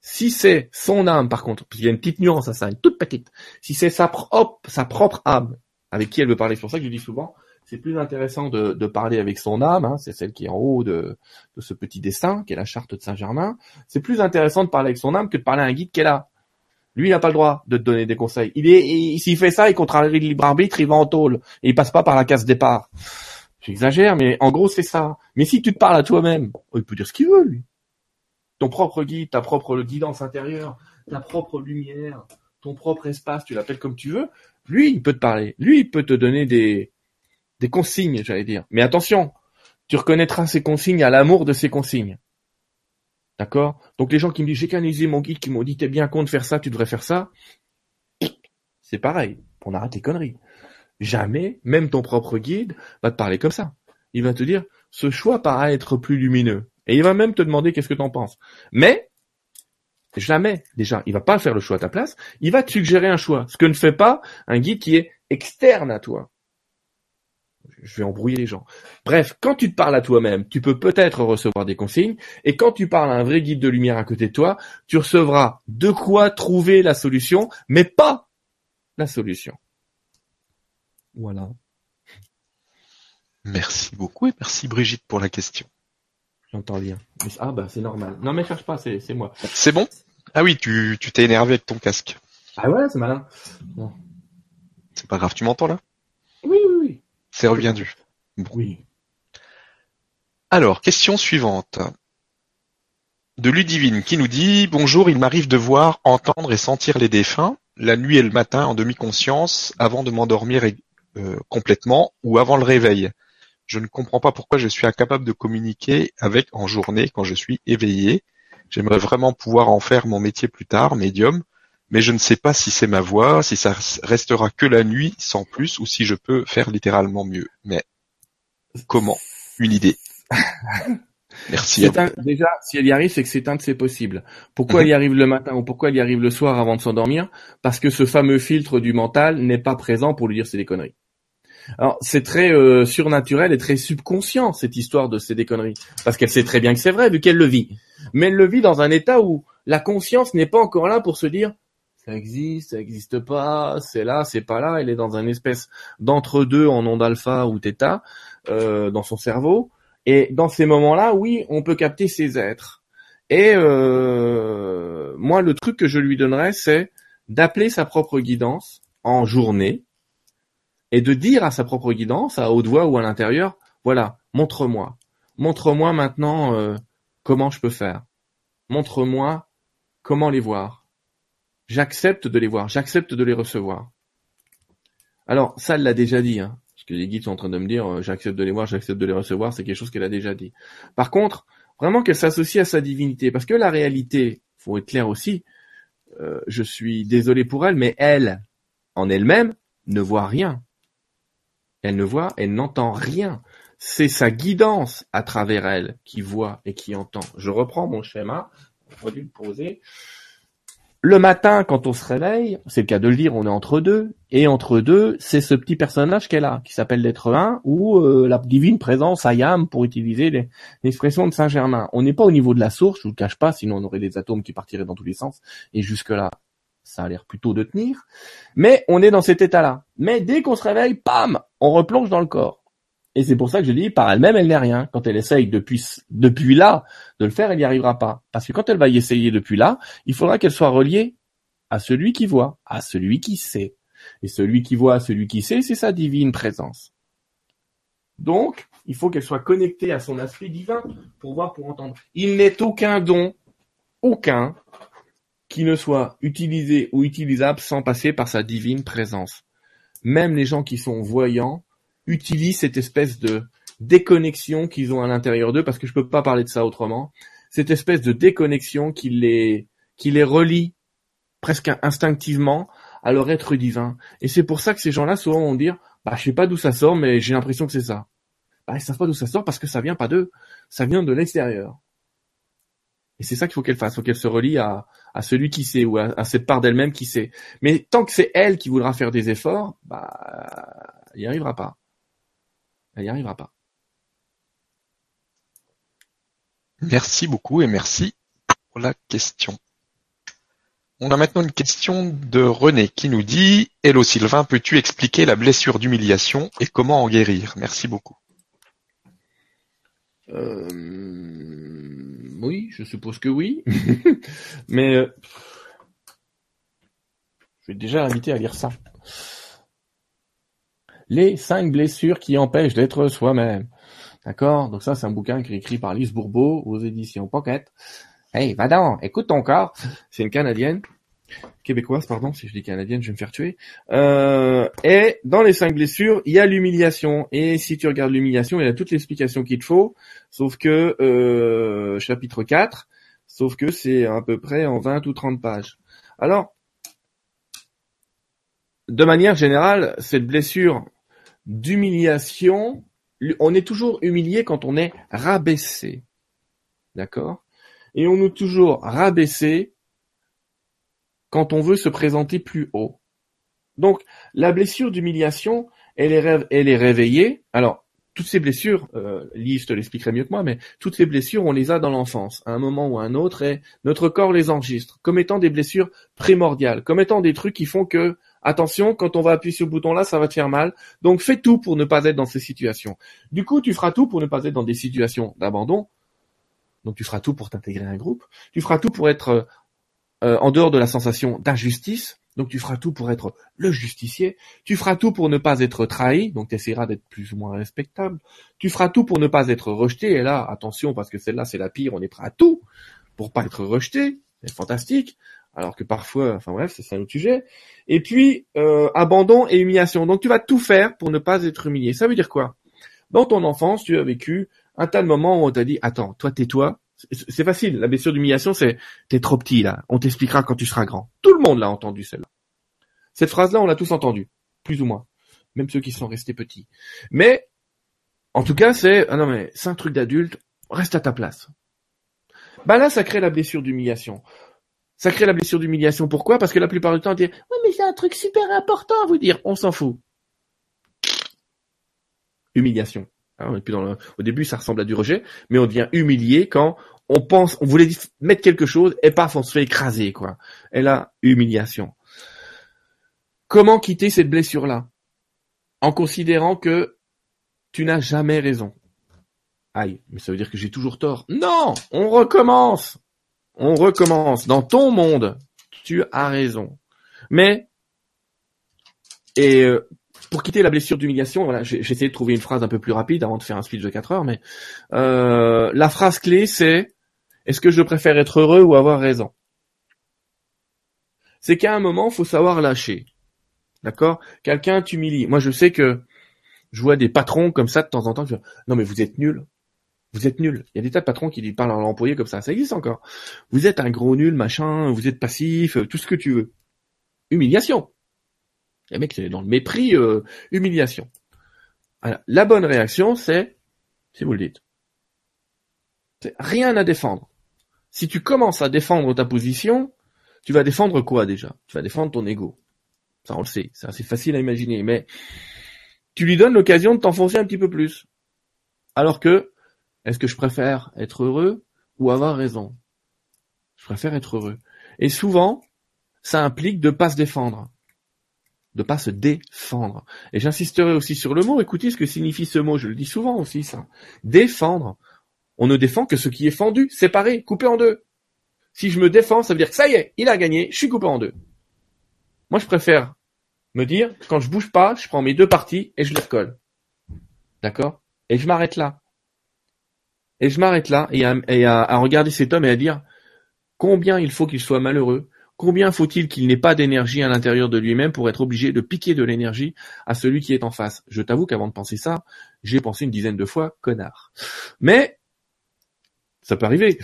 Si c'est son âme, par contre, parce qu'il y a une petite nuance à ça, une toute petite, si c'est sa, propre, âme avec qui elle veut parler, c'est pour ça que je dis souvent, c'est plus intéressant de, parler avec son âme, hein, c'est celle qui est en haut de, ce petit dessin, qui est la charte de Saint-Germain, c'est plus intéressant de parler avec son âme que de parler à un guide qu'elle a. Lui, il n'a pas le droit de te donner des conseils. Il est, s'il fait ça, il contrarie le libre arbitre, il va en tôle. Et il passe pas par la case départ. J'exagère, mais en gros, c'est ça. Mais si tu te parles à toi-même, il peut dire ce qu'il veut, lui. Ton propre guide, ta propre guidance intérieure, ta propre lumière, ton propre espace, tu l'appelles comme tu veux, lui, il peut te parler. Lui, il peut te donner des, des consignes, j'allais dire. Mais attention, tu reconnaîtras ces consignes à l'amour de ces consignes. D'accord? Donc les gens qui me disent j'ai canalisé mon guide, qui m'ont dit t'es bien con de faire ça, tu devrais faire ça, c'est pareil. On arrête les conneries. Jamais, même ton propre guide va te parler comme ça. Il va te dire ce choix paraît être plus lumineux. Et il va même te demander qu'est-ce que tu en penses. Mais jamais, déjà, il va pas faire le choix à ta place, il va te suggérer un choix. Ce que ne fait pas un guide qui est externe à toi je vais embrouiller les gens. Bref, quand tu te parles à toi-même, tu peux peut-être recevoir des consignes, et quand tu parles à un vrai guide de lumière à côté de toi, tu recevras de quoi trouver la solution, mais pas la solution. Voilà.
Merci beaucoup et merci Brigitte pour la question.
J'entends bien. Ah bah c'est normal. Non mais cherche pas, c'est, moi.
C'est bon? Ah oui, tu, tu t'es énervé avec ton casque.
Ah ouais, c'est malin.
C'est pas grave, tu m'entends là?
Oui, oui, oui.
C'est reviendu.
Oui.
Alors, question suivante. De Ludivine qui nous dit Bonjour, il m'arrive de voir, entendre et sentir les défunts, la nuit et le matin en demi-conscience, avant de m'endormir euh, complètement ou avant le réveil. Je ne comprends pas pourquoi je suis incapable de communiquer avec en journée quand je suis éveillé. J'aimerais vraiment pouvoir en faire mon métier plus tard, médium, mais je ne sais pas si c'est ma voix, si ça restera que la nuit sans plus, ou si je peux faire littéralement mieux. Mais comment? Une idée. Merci.
déjà, si elle y arrive, c'est que c'est un de ses possibles. Pourquoi elle y arrive le matin ou pourquoi elle y arrive le soir avant de s'endormir? Parce que ce fameux filtre du mental n'est pas présent pour lui dire c'est des conneries. Alors c'est très euh, surnaturel et très subconscient cette histoire de c'est des conneries, parce qu'elle sait très bien que c'est vrai vu qu'elle le vit. Mais elle le vit dans un état où la conscience n'est pas encore là pour se dire ça existe, ça existe pas, c'est là, c'est pas là. Elle est dans un espèce d'entre-deux en onde alpha ou theta euh, dans son cerveau. Et dans ces moments-là, oui, on peut capter ces êtres. Et euh, moi, le truc que je lui donnerais, c'est d'appeler sa propre guidance en journée et de dire à sa propre guidance, à haute voix ou à l'intérieur, voilà, montre-moi, montre-moi maintenant euh, comment je peux faire, montre-moi comment les voir, J'accepte de les voir, j'accepte de les recevoir. Alors, ça, elle l'a déjà dit, hein, parce que les guides sont en train de me dire, euh, j'accepte de les voir, j'accepte de les recevoir, c'est quelque chose qu'elle a déjà dit. Par contre, vraiment qu'elle s'associe à sa divinité, parce que la réalité, faut être clair aussi, euh, je suis désolé pour elle, mais elle, en elle-même, ne voit rien. Elle ne voit, elle n'entend rien. C'est sa guidance à travers elle qui voit et qui entend. Je reprends mon schéma, on dû le poser. Le matin, quand on se réveille, c'est le cas de le dire, on est entre deux, et entre deux, c'est ce petit personnage qu'elle a, qui s'appelle l'être 1, ou euh, la divine présence Ayam, pour utiliser l'expression de Saint-Germain. On n'est pas au niveau de la source, je vous le cache pas, sinon on aurait des atomes qui partiraient dans tous les sens, et jusque-là, ça a l'air plutôt de tenir, mais on est dans cet état-là. Mais dès qu'on se réveille, pam, on replonge dans le corps. Et c'est pour ça que je dis, par elle-même, elle n'est rien. Quand elle essaye depuis, depuis là de le faire, elle n'y arrivera pas. Parce que quand elle va y essayer depuis là, il faudra qu'elle soit reliée à celui qui voit, à celui qui sait. Et celui qui voit, celui qui sait, c'est sa divine présence. Donc, il faut qu'elle soit connectée à son aspect divin pour voir, pour entendre. Il n'est aucun don, aucun, qui ne soit utilisé ou utilisable sans passer par sa divine présence. Même les gens qui sont voyants utilisent cette espèce de déconnexion qu'ils ont à l'intérieur d'eux, parce que je peux pas parler de ça autrement, cette espèce de déconnexion qui les, qui les relie presque instinctivement à leur être divin. Et c'est pour ça que ces gens-là souvent vont dire, bah je sais pas d'où ça sort, mais j'ai l'impression que c'est ça. Bah ils savent pas d'où ça sort parce que ça vient pas d'eux, ça vient de l'extérieur. Et c'est ça qu'il faut qu'elle fasse, il faut qu'elle se relie à, à celui qui sait ou à, à cette part d'elle-même qui sait. Mais tant que c'est elle qui voudra faire des efforts, bah, il n'y arrivera pas. Elle n'y arrivera pas.
Merci beaucoup et merci pour la question. On a maintenant une question de René qui nous dit Hello Sylvain, peux-tu expliquer la blessure d'humiliation et comment en guérir? Merci beaucoup.
Euh, oui, je suppose que oui. Mais euh, je vais déjà inviter à lire ça. Les cinq blessures qui empêchent d'être soi-même. D'accord? Donc ça, c'est un bouquin qui est écrit par Lise Bourbeau aux éditions Pocket. Hey, va donc, écoute ton corps. C'est une Canadienne, québécoise, pardon, si je dis canadienne, je vais me faire tuer. Euh, et dans les cinq blessures, il y a l'humiliation. Et si tu regardes l'humiliation, il y a toute l'explication qu'il te faut, sauf que euh, chapitre 4, sauf que c'est à peu près en 20 ou 30 pages. Alors, de manière générale, cette blessure d'humiliation, on est toujours humilié quand on est rabaissé. D'accord? Et on est toujours rabaissé quand on veut se présenter plus haut. Donc, la blessure d'humiliation, elle est, réveillée. Alors, toutes ces blessures, euh, te l'expliquerait mieux que moi, mais toutes ces blessures, on les a dans l'enfance, à un moment ou à un autre, et notre corps les enregistre comme étant des blessures primordiales, comme étant des trucs qui font que, attention, quand on va appuyer sur ce bouton-là, ça va te faire mal. Donc fais tout pour ne pas être dans ces situations. Du coup, tu feras tout pour ne pas être dans des situations d'abandon. Donc tu feras tout pour t'intégrer à un groupe. Tu feras tout pour être euh, en dehors de la sensation d'injustice. Donc tu feras tout pour être le justicier. Tu feras tout pour ne pas être trahi. Donc tu essaieras d'être plus ou moins respectable. Tu feras tout pour ne pas être rejeté. Et là, attention, parce que celle-là, c'est la pire. On est prêt à tout pour pas être rejeté. C'est fantastique. Alors que parfois, enfin bref, c'est un autre sujet. Et puis, euh, abandon et humiliation. Donc tu vas tout faire pour ne pas être humilié. Ça veut dire quoi? Dans ton enfance, tu as vécu un tas de moments où on t'a dit, attends, toi tais-toi, c'est facile. La blessure d'humiliation, c'est t'es trop petit là. On t'expliquera quand tu seras grand. Tout le monde l'a entendu celle-là. Cette phrase-là, on l'a tous entendue, plus ou moins, même ceux qui sont restés petits. Mais en tout cas, c'est ah non mais c'est un truc d'adulte. Reste à ta place. Bah là, ça crée la blessure d'humiliation. Ça crée la blessure d'humiliation. Pourquoi? Parce que la plupart du temps, on dit oui mais c'est un truc super important à vous dire. On s'en fout. Humiliation. Hein, au début, ça ressemble à du rejet, mais on devient humilié quand on pense, on voulait mettre quelque chose et paf, on se fait écraser, quoi. Et là, humiliation. Comment quitter cette blessure-là? En considérant que tu n'as jamais raison. Aïe, mais ça veut dire que j'ai toujours tort. Non, on recommence. On recommence. Dans ton monde, tu as raison. Mais, et euh, pour quitter la blessure d'humiliation, voilà, j'ai essayé de trouver une phrase un peu plus rapide avant de faire un speech de 4 heures, mais euh, la phrase clé c'est est-ce que je préfère être heureux ou avoir raison? C'est qu'à un moment, faut savoir lâcher. D'accord? Quelqu'un t'humilie. Moi, je sais que je vois des patrons comme ça de temps en temps. non, mais vous êtes nul. Vous êtes nul. Il y a des tas de patrons qui parlent à l'employé comme ça. Ça existe encore. Vous êtes un gros nul, machin. Vous êtes passif, tout ce que tu veux. Humiliation. Les mecs, c'est dans le mépris, euh, humiliation. la bonne réaction, c'est, si vous le dites, c'est rien à défendre. Si tu commences à défendre ta position, tu vas défendre quoi déjà? Tu vas défendre ton ego. Ça, on le sait. C'est assez facile à imaginer. Mais tu lui donnes l'occasion de t'enfoncer un petit peu plus. Alors que, est-ce que je préfère être heureux ou avoir raison? Je préfère être heureux. Et souvent, ça implique de pas se défendre de pas se défendre. Et j'insisterai aussi sur le mot, écoutez ce que signifie ce mot, je le dis souvent aussi ça. Défendre. On ne défend que ce qui est fendu, séparé, coupé en deux. Si je me défends, ça veut dire que ça y est, il a gagné, je suis coupé en deux. Moi, je préfère me dire, quand je bouge pas, je prends mes deux parties et je les recolle. D'accord? Et je m'arrête là. Et je m'arrête là et, à, à regarder cet homme et à dire combien il faut qu'il soit malheureux Combien faut-il qu'il n'ait pas d'énergie à l'intérieur de lui-même pour être obligé de piquer de l'énergie à celui qui est en face? Je t'avoue qu'avant de penser ça, j'ai pensé une dizaine de fois connard. Mais ça peut arriver.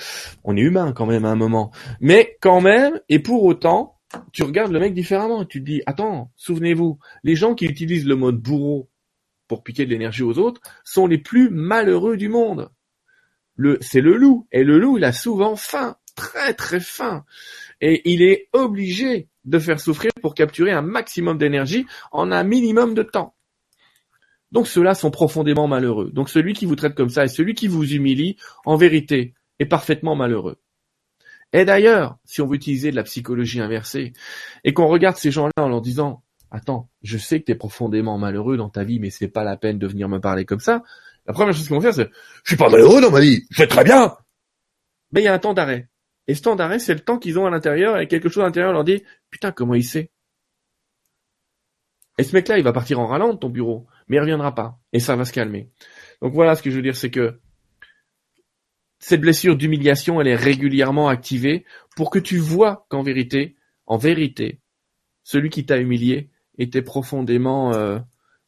On est humain quand même à un moment. Mais quand même, et pour autant, tu regardes le mec différemment. Tu te dis, attends, souvenez-vous, les gens qui utilisent le mode bourreau pour piquer de l'énergie aux autres sont les plus malheureux du monde. C'est le loup. Et le loup, il a souvent faim. Très très faim et il est obligé de faire souffrir pour capturer un maximum d'énergie en un minimum de temps. Donc ceux-là sont profondément malheureux. Donc celui qui vous traite comme ça et celui qui vous humilie, en vérité, est parfaitement malheureux. Et d'ailleurs, si on veut utiliser de la psychologie inversée, et qu'on regarde ces gens-là en leur disant, attends, je sais que tu es profondément malheureux dans ta vie, mais c'est pas la peine de venir me parler comme ça, la première chose qu'ils vont faire, c'est, je suis pas malheureux dans ma vie, je fais très bien. Mais il y a un temps d'arrêt. Et ce c'est le temps qu'ils ont à l'intérieur, et quelque chose à l'intérieur leur dit, putain, comment il sait? Et ce mec-là, il va partir en râlant de ton bureau, mais il reviendra pas. Et ça va se calmer. Donc voilà ce que je veux dire, c'est que cette blessure d'humiliation, elle est régulièrement activée pour que tu vois qu'en vérité, en vérité, celui qui t'a humilié était profondément euh,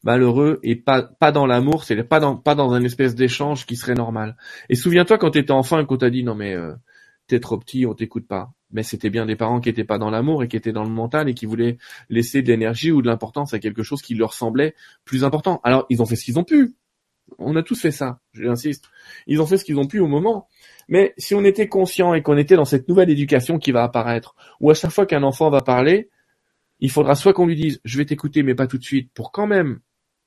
malheureux et pas dans l'amour, c'est pas dans pas dans un espèce d'échange qui serait normal. Et souviens-toi quand t'étais enfant et qu'on t'a dit non mais euh, t'es trop petit, on t'écoute pas. Mais c'était bien des parents qui étaient pas dans l'amour et qui étaient dans le mental et qui voulaient laisser de l'énergie ou de l'importance à quelque chose qui leur semblait plus important. Alors ils ont fait ce qu'ils ont pu. On a tous fait ça, j'insiste. Ils ont fait ce qu'ils ont pu au moment. Mais si on était conscient et qu'on était dans cette nouvelle éducation qui va apparaître, où à chaque fois qu'un enfant va parler, il faudra soit qu'on lui dise je vais t'écouter mais pas tout de suite pour quand même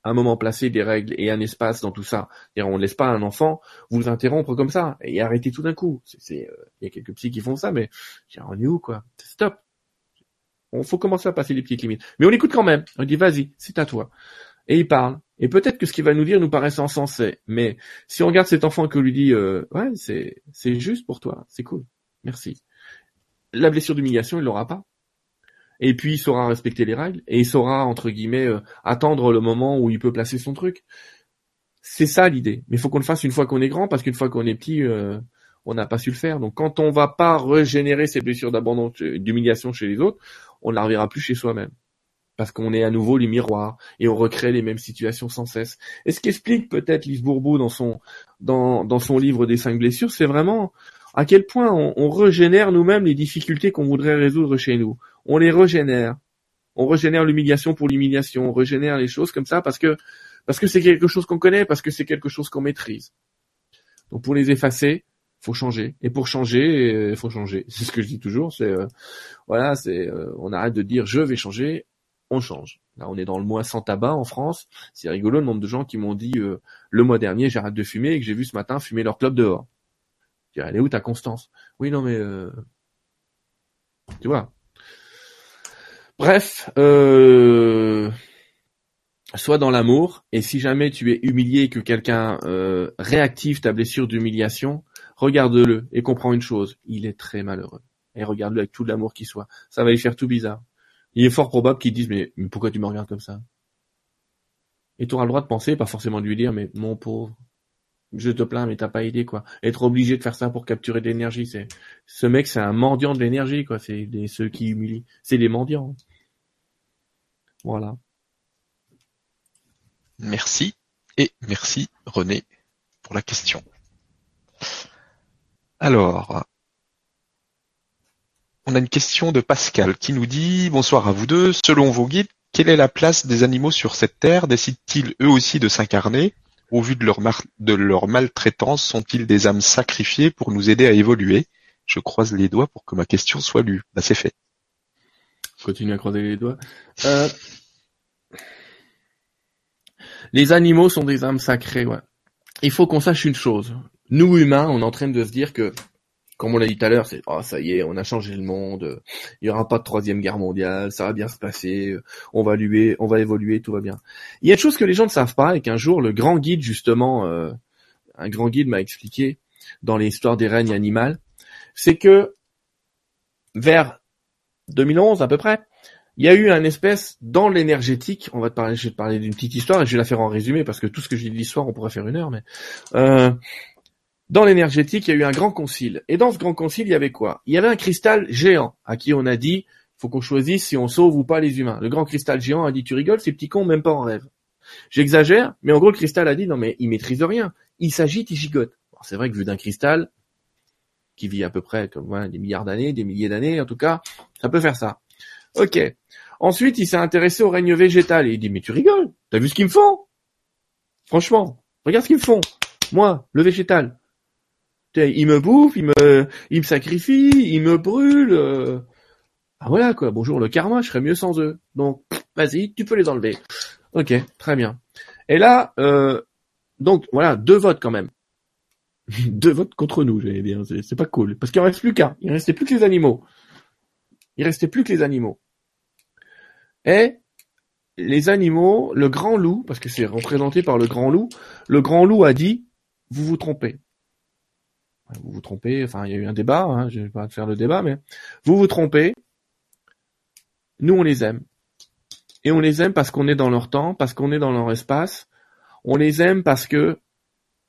un moment placé des règles et un espace dans tout ça. on ne laisse pas un enfant vous interrompre comme ça et arrêter tout d'un coup. C'est, euh, il y a quelques psys qui font ça, mais on est où quoi Stop. On faut commencer à passer les petites limites. Mais on écoute quand même. On dit vas-y, c'est à toi. Et il parle. Et peut-être que ce qu'il va nous dire nous paraît insensé. Mais si on regarde cet enfant que lui dit euh, ouais c'est c'est juste pour toi, c'est cool, merci. La blessure d'humiliation il l'aura pas et puis il saura respecter les règles et il saura entre guillemets euh, attendre le moment où il peut placer son truc. C'est ça l'idée. Mais il faut qu'on le fasse une fois qu'on est grand parce qu'une fois qu'on est petit, euh, on n'a pas su le faire. Donc quand on va pas régénérer ces blessures d'abandon, d'humiliation chez les autres, on ne la reverra plus chez soi-même. Parce qu'on est à nouveau les miroirs et on recrée les mêmes situations sans cesse. Et ce qu'explique peut-être Lise Bourbeau dans son dans, son livre des cinq blessures, c'est vraiment à quel point on, on régénère nous-mêmes les difficultés qu'on voudrait résoudre chez nous on les régénère. On régénère l'humiliation pour l'humiliation, on régénère les choses comme ça parce que parce que c'est quelque chose qu'on connaît, parce que c'est quelque chose qu'on maîtrise. Donc pour les effacer, faut changer. Et pour changer, euh, faut changer. C'est ce que je dis toujours. C'est euh, voilà, c'est euh, on arrête de dire je vais changer, on change. Là, on est dans le mois sans tabac en France. C'est rigolo le nombre de gens qui m'ont dit le mois dernier j'arrête de fumer et que j'ai vu ce matin fumer leur club dehors. Je dis, elle est où ta constance? Oui, non mais tu vois, Bref, euh, sois dans l'amour, et si jamais tu es humilié et que quelqu'un euh, réactive ta blessure d'humiliation, regarde-le et comprends une chose, il est très malheureux. Et regarde-le avec tout l'amour qui soit. Ça va lui faire tout bizarre. Il est fort probable qu'il dise mais, mais pourquoi tu me regardes comme ça? Et tu auras le droit de penser, pas forcément de lui dire mais mon pauvre, je te plains, mais t'as pas idée, quoi. Être obligé de faire ça pour capturer de l'énergie, c'est, ce mec, c'est un mendiant de l'énergie, quoi. C'est ceux qui humilient. C'est des mendiants. Voilà.
Merci. Et merci, René, pour la question. Alors, on a une question de Pascal qui nous dit Bonsoir à vous deux. Selon vos guides, quelle est la place des animaux sur cette terre? Décident-ils eux aussi de s'incarner? Au vu de leur, maltraitance, sont-ils des âmes sacrifiées pour nous aider à évoluer? Je croise les doigts pour que ma question soit lue. Bah, c'est fait.
Continue à croiser les doigts. Euh... Les animaux sont des âmes sacrées. Il faut qu'on sache une chose. Nous, humains, on est en train de se dire que comme on l'a dit tout à l'heure, c'est oh ça y est, on a changé le monde, il y aura pas de troisième guerre mondiale, ça va bien se passer, on va luer, on va évoluer, tout va bien. Il y a une chose que les gens ne savent pas et qu'un jour le grand guide justement, euh, un grand guide m'a expliqué dans l'histoire des règnes animales, c'est que vers 2011 à peu près, il y a eu un espèce dans l'énergétique. On va te parler, je vais te parler d'une petite histoire et je vais la faire en résumé parce que tout ce que dis de l'histoire, on pourrait faire une heure, mais euh, dans l'énergétique, il y a eu un grand concile. Et dans ce grand concile, il y avait quoi? Il y avait un cristal géant à qui on a dit faut qu'on choisisse si on sauve ou pas les humains. Le grand cristal géant a dit tu rigoles, ces petits cons, même pas en rêve. J'exagère, mais en gros le cristal a dit non mais il maîtrise rien. Il s'agite, il gigote. c'est vrai que vu d'un cristal qui vit à peu près comme des milliards d'années, des milliers d'années, en tout cas, ça peut faire ça. Ok. Ensuite, il s'est intéressé au règne végétal et il dit mais tu rigoles, t'as vu ce qu'ils me font? Franchement, regarde ce qu'ils me font. Moi, le végétal, il me bouffe, il me, il me sacrifie, il me brûle. Ah voilà quoi. Bonjour le karma, je serais mieux sans eux. Donc vas-y, tu peux les enlever. Ok, très bien. Et là, euh, donc voilà, deux votes quand même. deux votes contre nous, j'allais dire. C'est pas cool. Parce qu'il en reste plus qu'un. Il restait plus que les animaux. Il restait plus que les animaux. Et les animaux, le grand loup, parce que c'est représenté par le grand loup, le grand loup a dit, vous vous trompez vous vous trompez, enfin il y a eu un débat, hein, je vais pas faire le débat, mais vous vous trompez, nous on les aime. Et on les aime parce qu'on est dans leur temps, parce qu'on est dans leur espace, on les aime parce que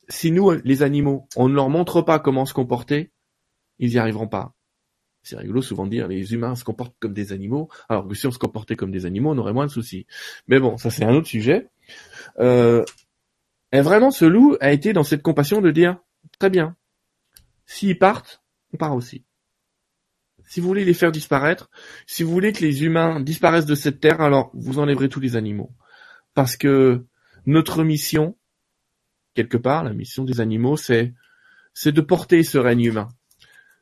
si nous, les animaux, on ne leur montre pas comment se comporter, ils n'y arriveront pas. C'est rigolo souvent de dire les humains se comportent comme des animaux, alors que si on se comportait comme des animaux, on aurait moins de soucis. Mais bon, ça c'est un autre sujet. Euh, et vraiment, ce loup a été dans cette compassion de dire, très bien, s'ils partent, on part aussi. Si vous voulez les faire disparaître, si vous voulez que les humains disparaissent de cette terre, alors vous enlèverez tous les animaux. Parce que notre mission, quelque part, la mission des animaux, c'est, de porter ce règne humain.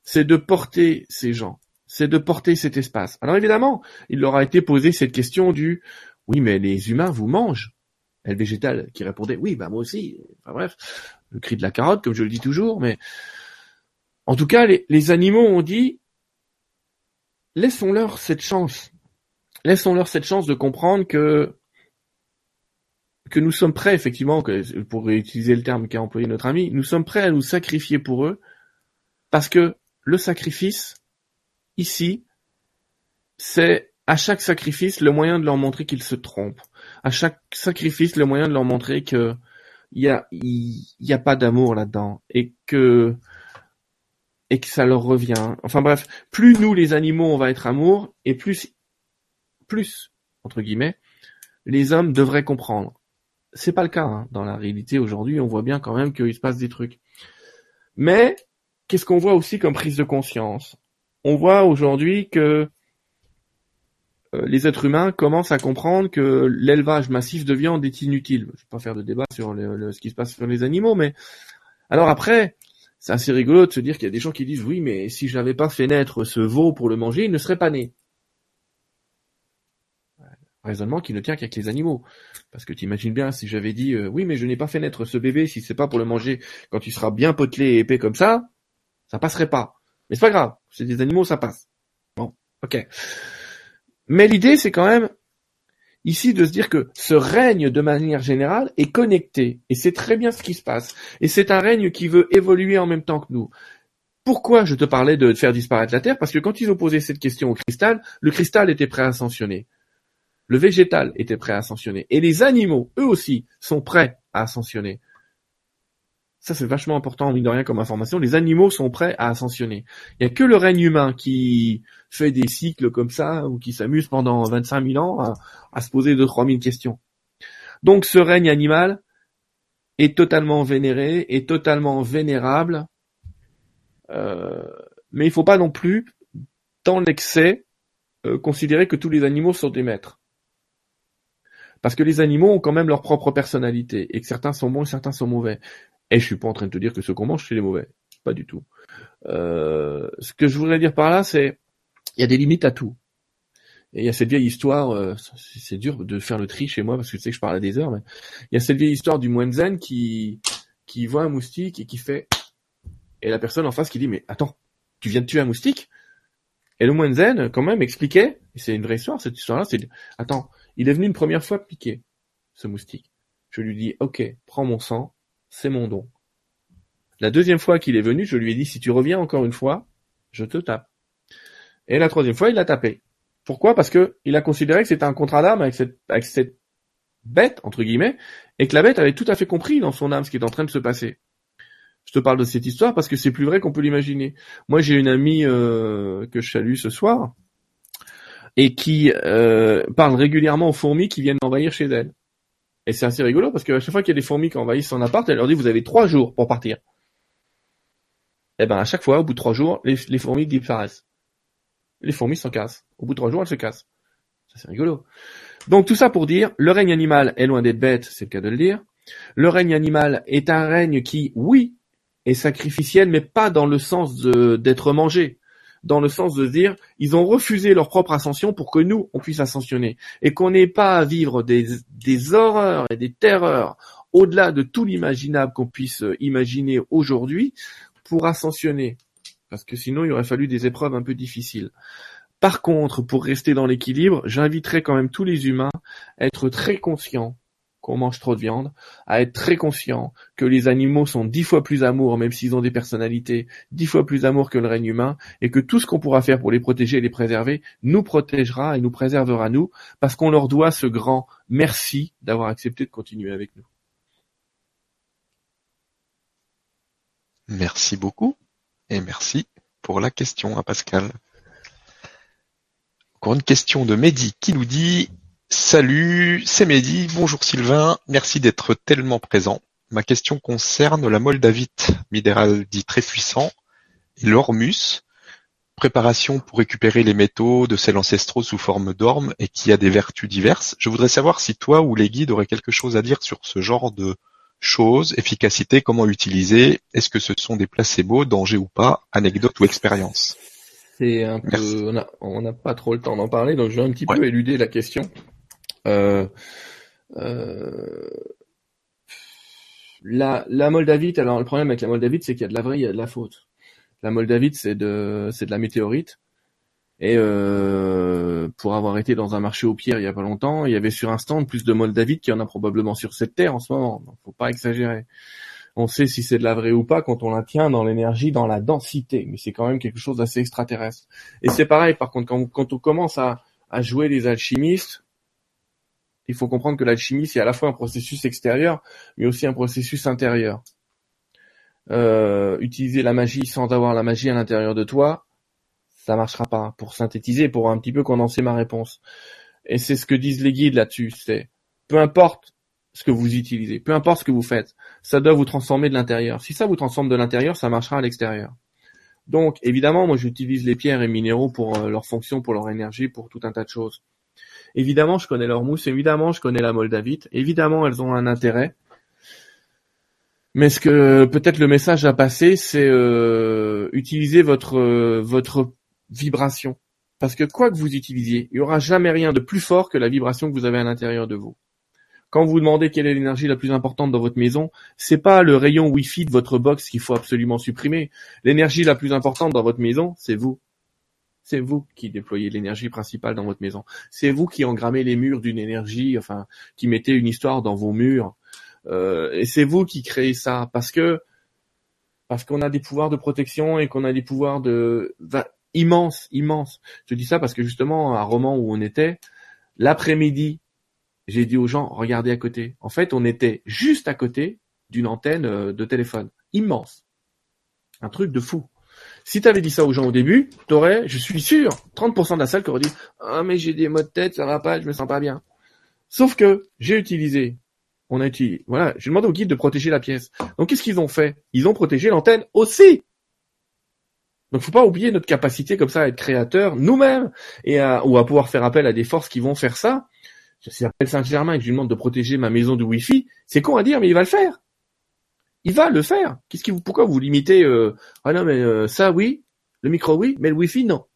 C'est de porter ces gens. C'est de porter cet espace. Alors évidemment, il leur a été posé cette question du, oui, mais les humains vous mangent. Et le végétal qui répondait, oui, bah moi aussi. Enfin bref, le cri de la carotte, comme je le dis toujours, mais en tout cas, les, animaux ont dit, laissons-leur cette chance. Laissons-leur cette chance de comprendre que que nous sommes prêts, effectivement, que, pour utiliser le terme qu'a employé notre ami, nous sommes prêts à nous sacrifier pour eux, parce que le sacrifice, ici, c'est à chaque sacrifice le moyen de leur montrer qu'ils se trompent. À chaque sacrifice, le moyen de leur montrer que il y a, y a pas d'amour là-dedans et que et que ça leur revient. Enfin bref, plus nous les animaux on va être amour et plus plus entre guillemets les hommes devraient comprendre. C'est pas le cas hein. dans la réalité aujourd'hui. On voit bien quand même qu'il se passe des trucs. Mais qu'est-ce qu'on voit aussi comme prise de conscience? On voit aujourd'hui que euh, les êtres humains commencent à comprendre que l'élevage massif de viande est inutile. Je ne vais pas faire de débat sur ce qui se passe sur les animaux, mais alors après, c'est assez rigolo de se dire qu'il y a des gens qui disent oui, mais si je n'avais pas fait naître ce veau pour le manger, il ne serait pas né. Raisonnement qui ne tient qu'avec les animaux. Parce que tu imagines bien si j'avais dit euh, oui, mais je n'ai pas fait naître ce bébé si c'est pas pour le manger quand il sera bien potelé et épais comme ça, ça passerait pas. Mais c'est pas grave, c'est des animaux, ça passe. Bon, ok. Mais l'idée, c'est quand même ici de se dire que ce règne de manière générale est connecté et c'est très bien ce qui se passe. Et c'est un règne qui veut évoluer en même temps que nous. Pourquoi je te parlais de faire disparaître la Terre? Parce que quand ils ont posé cette question au cristal, le cristal était prêt à ascensionner. Le végétal était prêt à ascensionner. Et les animaux, eux aussi, sont prêts à ascensionner. Ça, c'est vachement important, mine de rien, comme information. Les animaux sont prêts à ascensionner. Il n'y a que le règne humain qui fait des cycles comme ça, ou qui s'amuse pendant 25 000 ans à, se poser 2-3 000 questions. Donc, ce règne animal est totalement vénéré, est totalement vénérable, euh, mais il ne faut pas non plus, dans l'excès, euh, considérer que tous les animaux sont des maîtres. Parce que les animaux ont quand même leur propre personnalité, et que certains sont bons et certains sont mauvais. Et je suis pas en train de te dire que ce qu'on mange, c'est les mauvais. Pas du tout. Euh, ce que je voudrais dire par là, c'est il y a des limites à tout. Et il y a cette vieille histoire, euh, c'est dur de faire le tri chez moi parce que tu sais que je parle à des heures, mais il y a cette vieille histoire du moine zen qui qui voit un moustique et qui fait et la personne en face qui dit mais attends, tu viens de tuer un moustique? Et le moine zen quand même expliquait, et c'est une vraie histoire cette histoire-là, c'est attends, il est venu une première fois piquer ce moustique. Je lui dis ok, prends mon sang, c'est mon don. La deuxième fois qu'il est venu, je lui ai dit, si tu reviens encore une fois, je te tape. Et la troisième fois, il l'a tapé. Pourquoi? Parce que il a considéré que c'était un contrat d'âme avec cette, bête, entre guillemets, et que la bête avait tout à fait compris dans son âme ce qui est en train de se passer. Je te parle de cette histoire parce que c'est plus vrai qu'on peut l'imaginer. Moi, j'ai une amie euh, que je salue ce soir et qui euh, parle régulièrement aux fourmis qui viennent envahir chez elle. Et c'est assez rigolo parce qu'à chaque fois qu'il y a des fourmis qui envahissent son appart, elle leur dit vous avez trois jours pour partir. Et eh ben à chaque fois, au bout de trois jours, les, fourmis disparaissent. Les fourmis s'en cassent. Au bout de trois jours, elles se cassent. Ça c'est rigolo. Donc tout ça pour dire, le règne animal est loin d'être bête, c'est le cas de le dire. Le règne animal est un règne qui, oui, est sacrificiel, mais pas dans le sens d'être mangé dans le sens de dire ils ont refusé leur propre ascension pour que nous on puisse ascensionner et qu'on n'ait pas à vivre des, horreurs et des terreurs au-delà de tout l'imaginable qu'on puisse imaginer aujourd'hui pour ascensionner parce que sinon il aurait fallu des épreuves un peu difficiles. Par contre, pour rester dans l'équilibre, j'inviterai quand même tous les humains à être très conscients qu'on mange trop de viande, à être très conscient que les animaux sont dix fois plus amour, même s'ils ont des personnalités, dix fois plus amour que le règne humain, et que tout ce qu'on pourra faire pour les protéger et les préserver nous protégera et nous préservera nous, parce qu'on leur doit ce grand merci d'avoir accepté de continuer avec nous.
Merci beaucoup et merci pour la question à Pascal. Encore une question de Mehdi qui nous dit Salut, c'est Mehdi, bonjour Sylvain, merci d'être tellement présent. Ma question concerne la moldavite, minéral dit très puissant, et l'ormus, préparation pour récupérer les métaux de sels ancestraux sous forme d'orme et qui a des vertus diverses. Je voudrais savoir si toi ou les guides auraient quelque chose à dire sur ce genre de choses, efficacité, comment utiliser, est-ce que ce sont des placebos, danger ou pas, anecdote ou expérience
C'est un peu, on n'a pas trop le temps d'en parler, donc je vais un petit peu éluder la question. Euh, euh, la, la moldavite, alors le problème avec la moldavite, c'est qu'il y a de la vraie, il y a de la faute. La moldavite, c'est de, c'est de la météorite. Et euh, pour avoir été dans un marché aux pierres il y a pas longtemps, il y avait sur un stand plus de moldavite qu'il y en a probablement sur cette terre en ce moment. Donc faut pas exagérer. On sait si c'est de la vraie ou pas quand on la tient dans l'énergie, dans la densité, mais c'est quand même quelque chose d'assez extraterrestre. Et c'est pareil, par contre, quand, on commence à, à jouer les alchimistes, il faut comprendre que l'alchimie, c'est à la fois un processus extérieur, mais aussi un processus intérieur. Euh, utiliser la magie sans avoir la magie à l'intérieur de toi, ça marchera pas. Pour synthétiser, pour un petit peu condenser ma réponse. Et c'est ce que disent les guides là-dessus, c'est peu importe ce que vous utilisez, peu importe ce que vous faites, ça doit vous transformer de l'intérieur. Si ça vous transforme de l'intérieur, ça marchera à l'extérieur. Donc, évidemment, moi j'utilise les pierres et minéraux pour euh, leur fonction, pour leur énergie, pour tout un tas de choses. Évidemment, je connais leur mousse, évidemment, je connais la moldavite, évidemment, elles ont un intérêt. Mais ce que peut-être le message à passer, c'est euh, utiliser votre euh, votre vibration. Parce que quoi que vous utilisiez, il n'y aura jamais rien de plus fort que la vibration que vous avez à l'intérieur de vous. Quand vous demandez quelle est l'énergie la plus importante dans votre maison, c'est pas le rayon Wi-Fi de votre box qu'il faut absolument supprimer. L'énergie la plus importante dans votre maison, c'est vous. C'est vous qui déployez l'énergie principale dans votre maison. C'est vous qui engrammez les murs d'une énergie, enfin, qui mettez une histoire dans vos murs. Euh, et c'est vous qui créez ça parce que parce qu'on a des pouvoirs de protection et qu'on a des pouvoirs de immenses, immenses. Je dis ça parce que justement, à Roman où on était, l'après-midi, j'ai dit aux gens, regardez à côté. En fait, on était juste à côté d'une antenne euh, de téléphone immense. Un truc de fou. Si tu avais dit ça aux gens au début, t'aurais, je suis sûr, 30% de la salle qui aurait dit Ah mais j'ai des maux de tête, ça va pas, je me sens pas bien. Sauf que j'ai utilisé, on a utilisé, voilà, j'ai demandé au guide de protéger la pièce. Donc qu'est-ce qu'ils ont fait? Ils ont protégé l'antenne aussi. Donc faut pas oublier notre capacité comme ça à être créateur nous-mêmes et à, ou à pouvoir faire appel à des forces qui vont faire ça. Si j'appelle Saint-Germain et que je lui demande de protéger ma maison du Wi-Fi, c'est con à dire, mais il va le faire il va le faire. Qu'est-ce qui vous, pourquoi vous limitez euh, Ah non, mais euh, ça oui, le micro oui, mais le Wi-Fi non.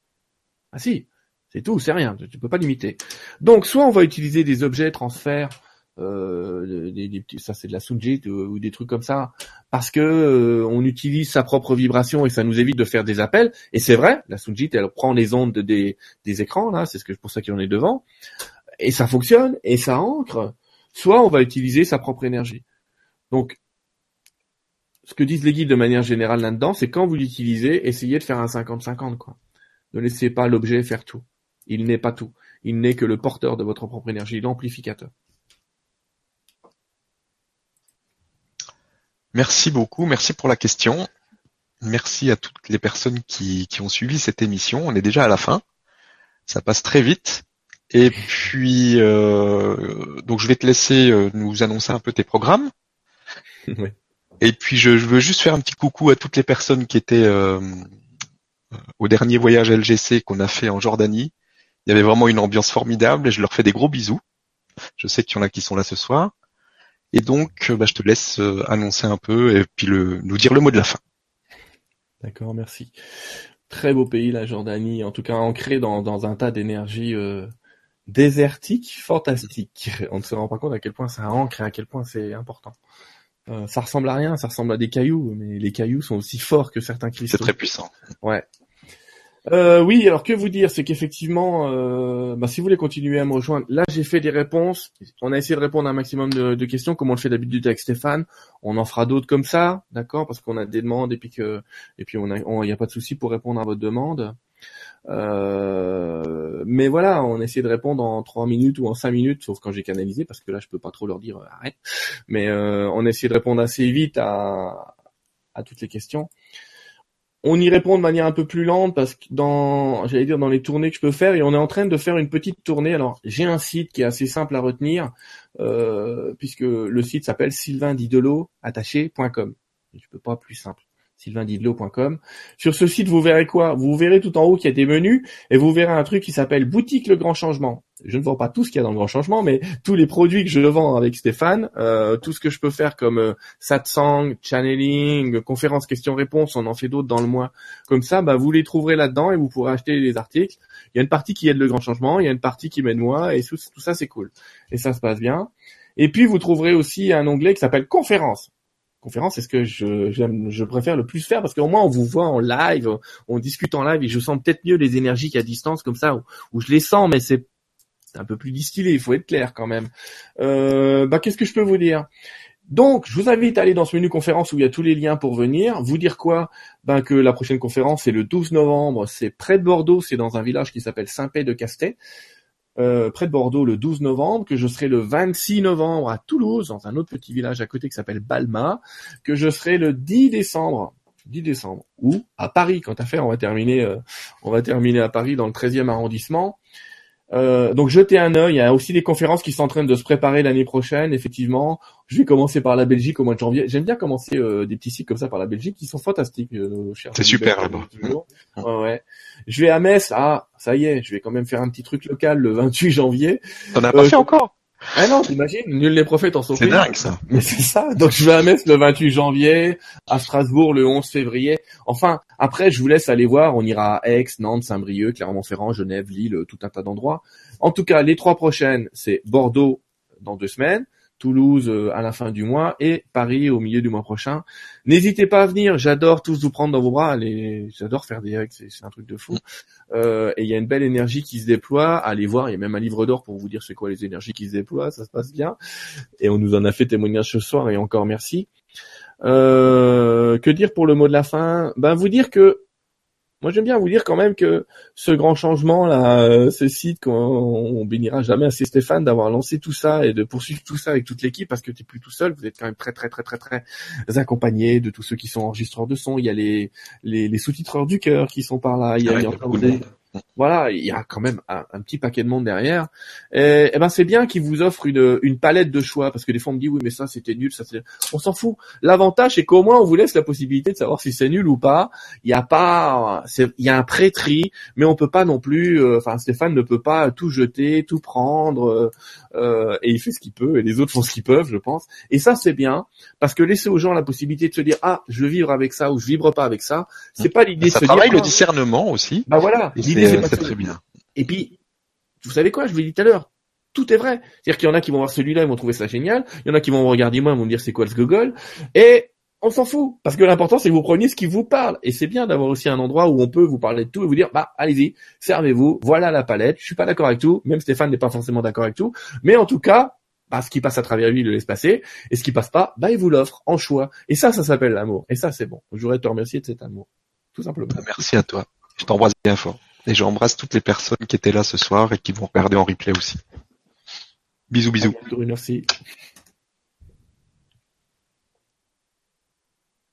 Ah si, c'est tout, c'est rien. Tu peux pas limiter. Donc soit on va utiliser des objets transferts, euh, des, des, ça c'est de la Sunjit ou, des trucs comme ça, parce que euh, on utilise sa propre vibration et ça nous évite de faire des appels. Et c'est vrai, la Sunjit elle prend les ondes des, écrans là, c'est ce que pour ça en est devant, et ça fonctionne et ça ancre. Soit on va utiliser sa propre énergie. Donc ce que disent les guides de manière générale là-dedans, c'est quand vous l'utilisez, essayez de faire un 50-50, quoi. Ne laissez pas l'objet faire tout. Il n'est pas tout. Il n'est que le porteur de votre propre énergie, l'amplificateur.
Merci beaucoup, merci pour la question. Merci à toutes les personnes qui, qui ont suivi cette émission. On est déjà à la fin. Ça passe très vite. Et puis, euh, donc je vais te laisser euh, nous annoncer un peu tes programmes. Oui. Et puis je, veux juste faire un petit coucou à toutes les personnes qui étaient euh, au dernier voyage LGC qu'on a fait en Jordanie. Il y avait vraiment une ambiance formidable et je leur fais des gros bisous. Je sais qu'il y en a qui sont là ce soir. Et donc, bah, je te laisse euh, annoncer un peu et puis le, nous dire le mot de la fin.
D'accord, merci. Très beau pays, la Jordanie, en tout cas ancré dans, dans un tas d'énergie euh, désertique, fantastique. On ne se rend pas compte à quel point ça ancre et à quel point c'est important. Euh, ça ressemble à rien, ça ressemble à des cailloux, mais les cailloux sont aussi forts que certains cristaux.
C'est très puissant.
Ouais. Euh, oui, alors que vous dire, c'est qu'effectivement, euh, bah, si vous voulez continuer à me rejoindre, là j'ai fait des réponses. On a essayé de répondre à un maximum de, questions, comme on le fait d'habitude avec Stéphane. On en fera d'autres comme ça, d'accord, parce qu'on a des demandes et puis que et puis on a, il n'y a pas de souci pour répondre à votre demande. Euh, mais voilà, on essaie de répondre en trois minutes ou en cinq minutes, sauf quand j'ai canalisé, parce que là je peux pas trop leur dire euh, arrête. Mais euh, on essaie de répondre assez vite à, à toutes les questions. On y répond de manière un peu plus lente parce que dans, j'allais dire dans les tournées que je peux faire, et on est en train de faire une petite tournée. Alors j'ai un site qui est assez simple à retenir euh, puisque le site s'appelle sylvaindidelot.attaché.com. Je peux pas plus simple sylvaindidlo.com. Sur ce site, vous verrez quoi? Vous verrez tout en haut qu'il y a des menus et vous verrez un truc qui s'appelle Boutique Le Grand Changement. Je ne vends pas tout ce qu'il y a dans le Grand Changement, mais tous les produits que je vends avec Stéphane, euh, tout ce que je peux faire comme euh, satsang, channeling, conférences questions-réponses, on en fait d'autres dans le mois. Comme ça, bah, vous les trouverez là-dedans et vous pourrez acheter les articles. Il y a une partie qui aide le Grand Changement, il y a une partie qui m'aide moi et tout, tout ça c'est cool. Et ça se passe bien. Et puis vous trouverez aussi un onglet qui s'appelle conférences conférence, c'est ce que je, je préfère le plus faire parce qu'au moins on vous voit en live, on discute en live et je sens peut-être mieux les énergies qu'à distance comme ça où, je les sens, mais c'est un peu plus distillé, il faut être clair quand même. Euh, bah qu'est-ce que je peux vous dire? Donc, je vous invite à aller dans ce menu conférence où il y a tous les liens pour venir. Vous dire quoi? Ben que la prochaine conférence c'est le 12 novembre, c'est près de Bordeaux, c'est dans un village qui s'appelle Saint-Pé-de-Castet. Euh, près de Bordeaux le 12 novembre, que je serai le 26 novembre à Toulouse, dans un autre petit village à côté qui s'appelle Balma, que je serai le 10 décembre 10 décembre ou à Paris quant à faire on va terminer euh, on va terminer à Paris dans le 13e arrondissement euh, donc jetez un œil, il y a aussi des conférences qui sont en train de se préparer l'année prochaine, effectivement. Je vais commencer par la Belgique au mois de janvier. J'aime bien commencer euh, des petits sites comme ça par la Belgique qui sont fantastiques. Euh,
C'est super là-bas.
Ouais, ouais. Je vais à Metz, ah ça y est, je vais quand même faire un petit truc local le 28 janvier.
T'en as pas fait encore?
Ah non, t'imagines, nul n'est prophète en
C'est dingue ça.
Mais c'est ça. Donc je vais à Metz le 28 janvier, à Strasbourg le 11 février. Enfin, après je vous laisse aller voir. On ira à Aix, Nantes, Saint-Brieuc, Clermont-Ferrand, Genève, Lille, tout un tas d'endroits. En tout cas, les trois prochaines, c'est Bordeaux dans deux semaines. Toulouse euh, à la fin du mois et Paris au milieu du mois prochain. N'hésitez pas à venir, j'adore tous vous prendre dans vos bras, j'adore faire des règles, c'est un truc de fou. Euh, et il y a une belle énergie qui se déploie, allez voir, il y a même un livre d'or pour vous dire c'est quoi les énergies qui se déploient, ça se passe bien. Et on nous en a fait témoignage ce soir et encore merci. Euh, que dire pour le mot de la fin? Ben vous dire que moi, j'aime bien vous dire quand même que ce grand changement là, euh, ce site, qu'on on bénira jamais assez Stéphane d'avoir lancé tout ça et de poursuivre tout ça avec toute l'équipe parce que tu n'es plus tout seul. Vous êtes quand même très très très très très accompagné de tous ceux qui sont enregistreurs de son. Il y a les les, sous-titreurs du cœur qui sont par là. Il y a, ah voilà, il y a quand même un, petit paquet de monde derrière. Et, ben c'est bien qu'ils vous offrent une, une palette de choix parce que des fois on me dit oui mais ça c'était nul, ça c'est. On s'en fout. L'avantage c'est qu'au moins on vous laisse la possibilité de savoir si c'est nul ou pas. Il y a pas, il y a un pré-tri, mais on peut pas non plus. Euh, enfin Stéphane ne peut pas tout jeter, tout prendre euh, euh, et il fait ce qu'il peut et les autres font ce qu'ils peuvent, je pense. Et ça c'est bien parce que laisser aux gens la possibilité de se dire ah je veux vivre avec ça ou je vibre pas avec ça, c'est pas l'idée de
se
travaille
le ah, discernement aussi.
Bah voilà.
C'est très bien.
Et puis, vous savez quoi, je vous l'ai dit tout à l'heure, tout est vrai. C'est-à-dire qu'il y en a qui vont voir celui-là, ils vont trouver ça génial. Il y en a qui vont regarder moi, ils vont me dire c'est quoi ce Google. Et on s'en fout. Parce que l'important, c'est que vous preniez ce qui vous parle. Et c'est bien d'avoir aussi un endroit où on peut vous parler de tout et vous dire, bah, allez-y, servez-vous, voilà la palette. Je suis pas d'accord avec tout. Même Stéphane n'est pas forcément d'accord avec tout. Mais en tout cas, bah, ce qui passe à travers lui, il le laisse passer. Et ce qui passe pas, bah, il vous l'offre en choix. Et ça, ça s'appelle l'amour. Et ça, c'est bon. Je voudrais te remercier de cet amour. Tout simplement.
Merci à toi. Je t'embrasse bien fort. Et j'embrasse toutes les personnes qui étaient là ce soir et qui vont regarder en replay aussi. Bisous, bisous.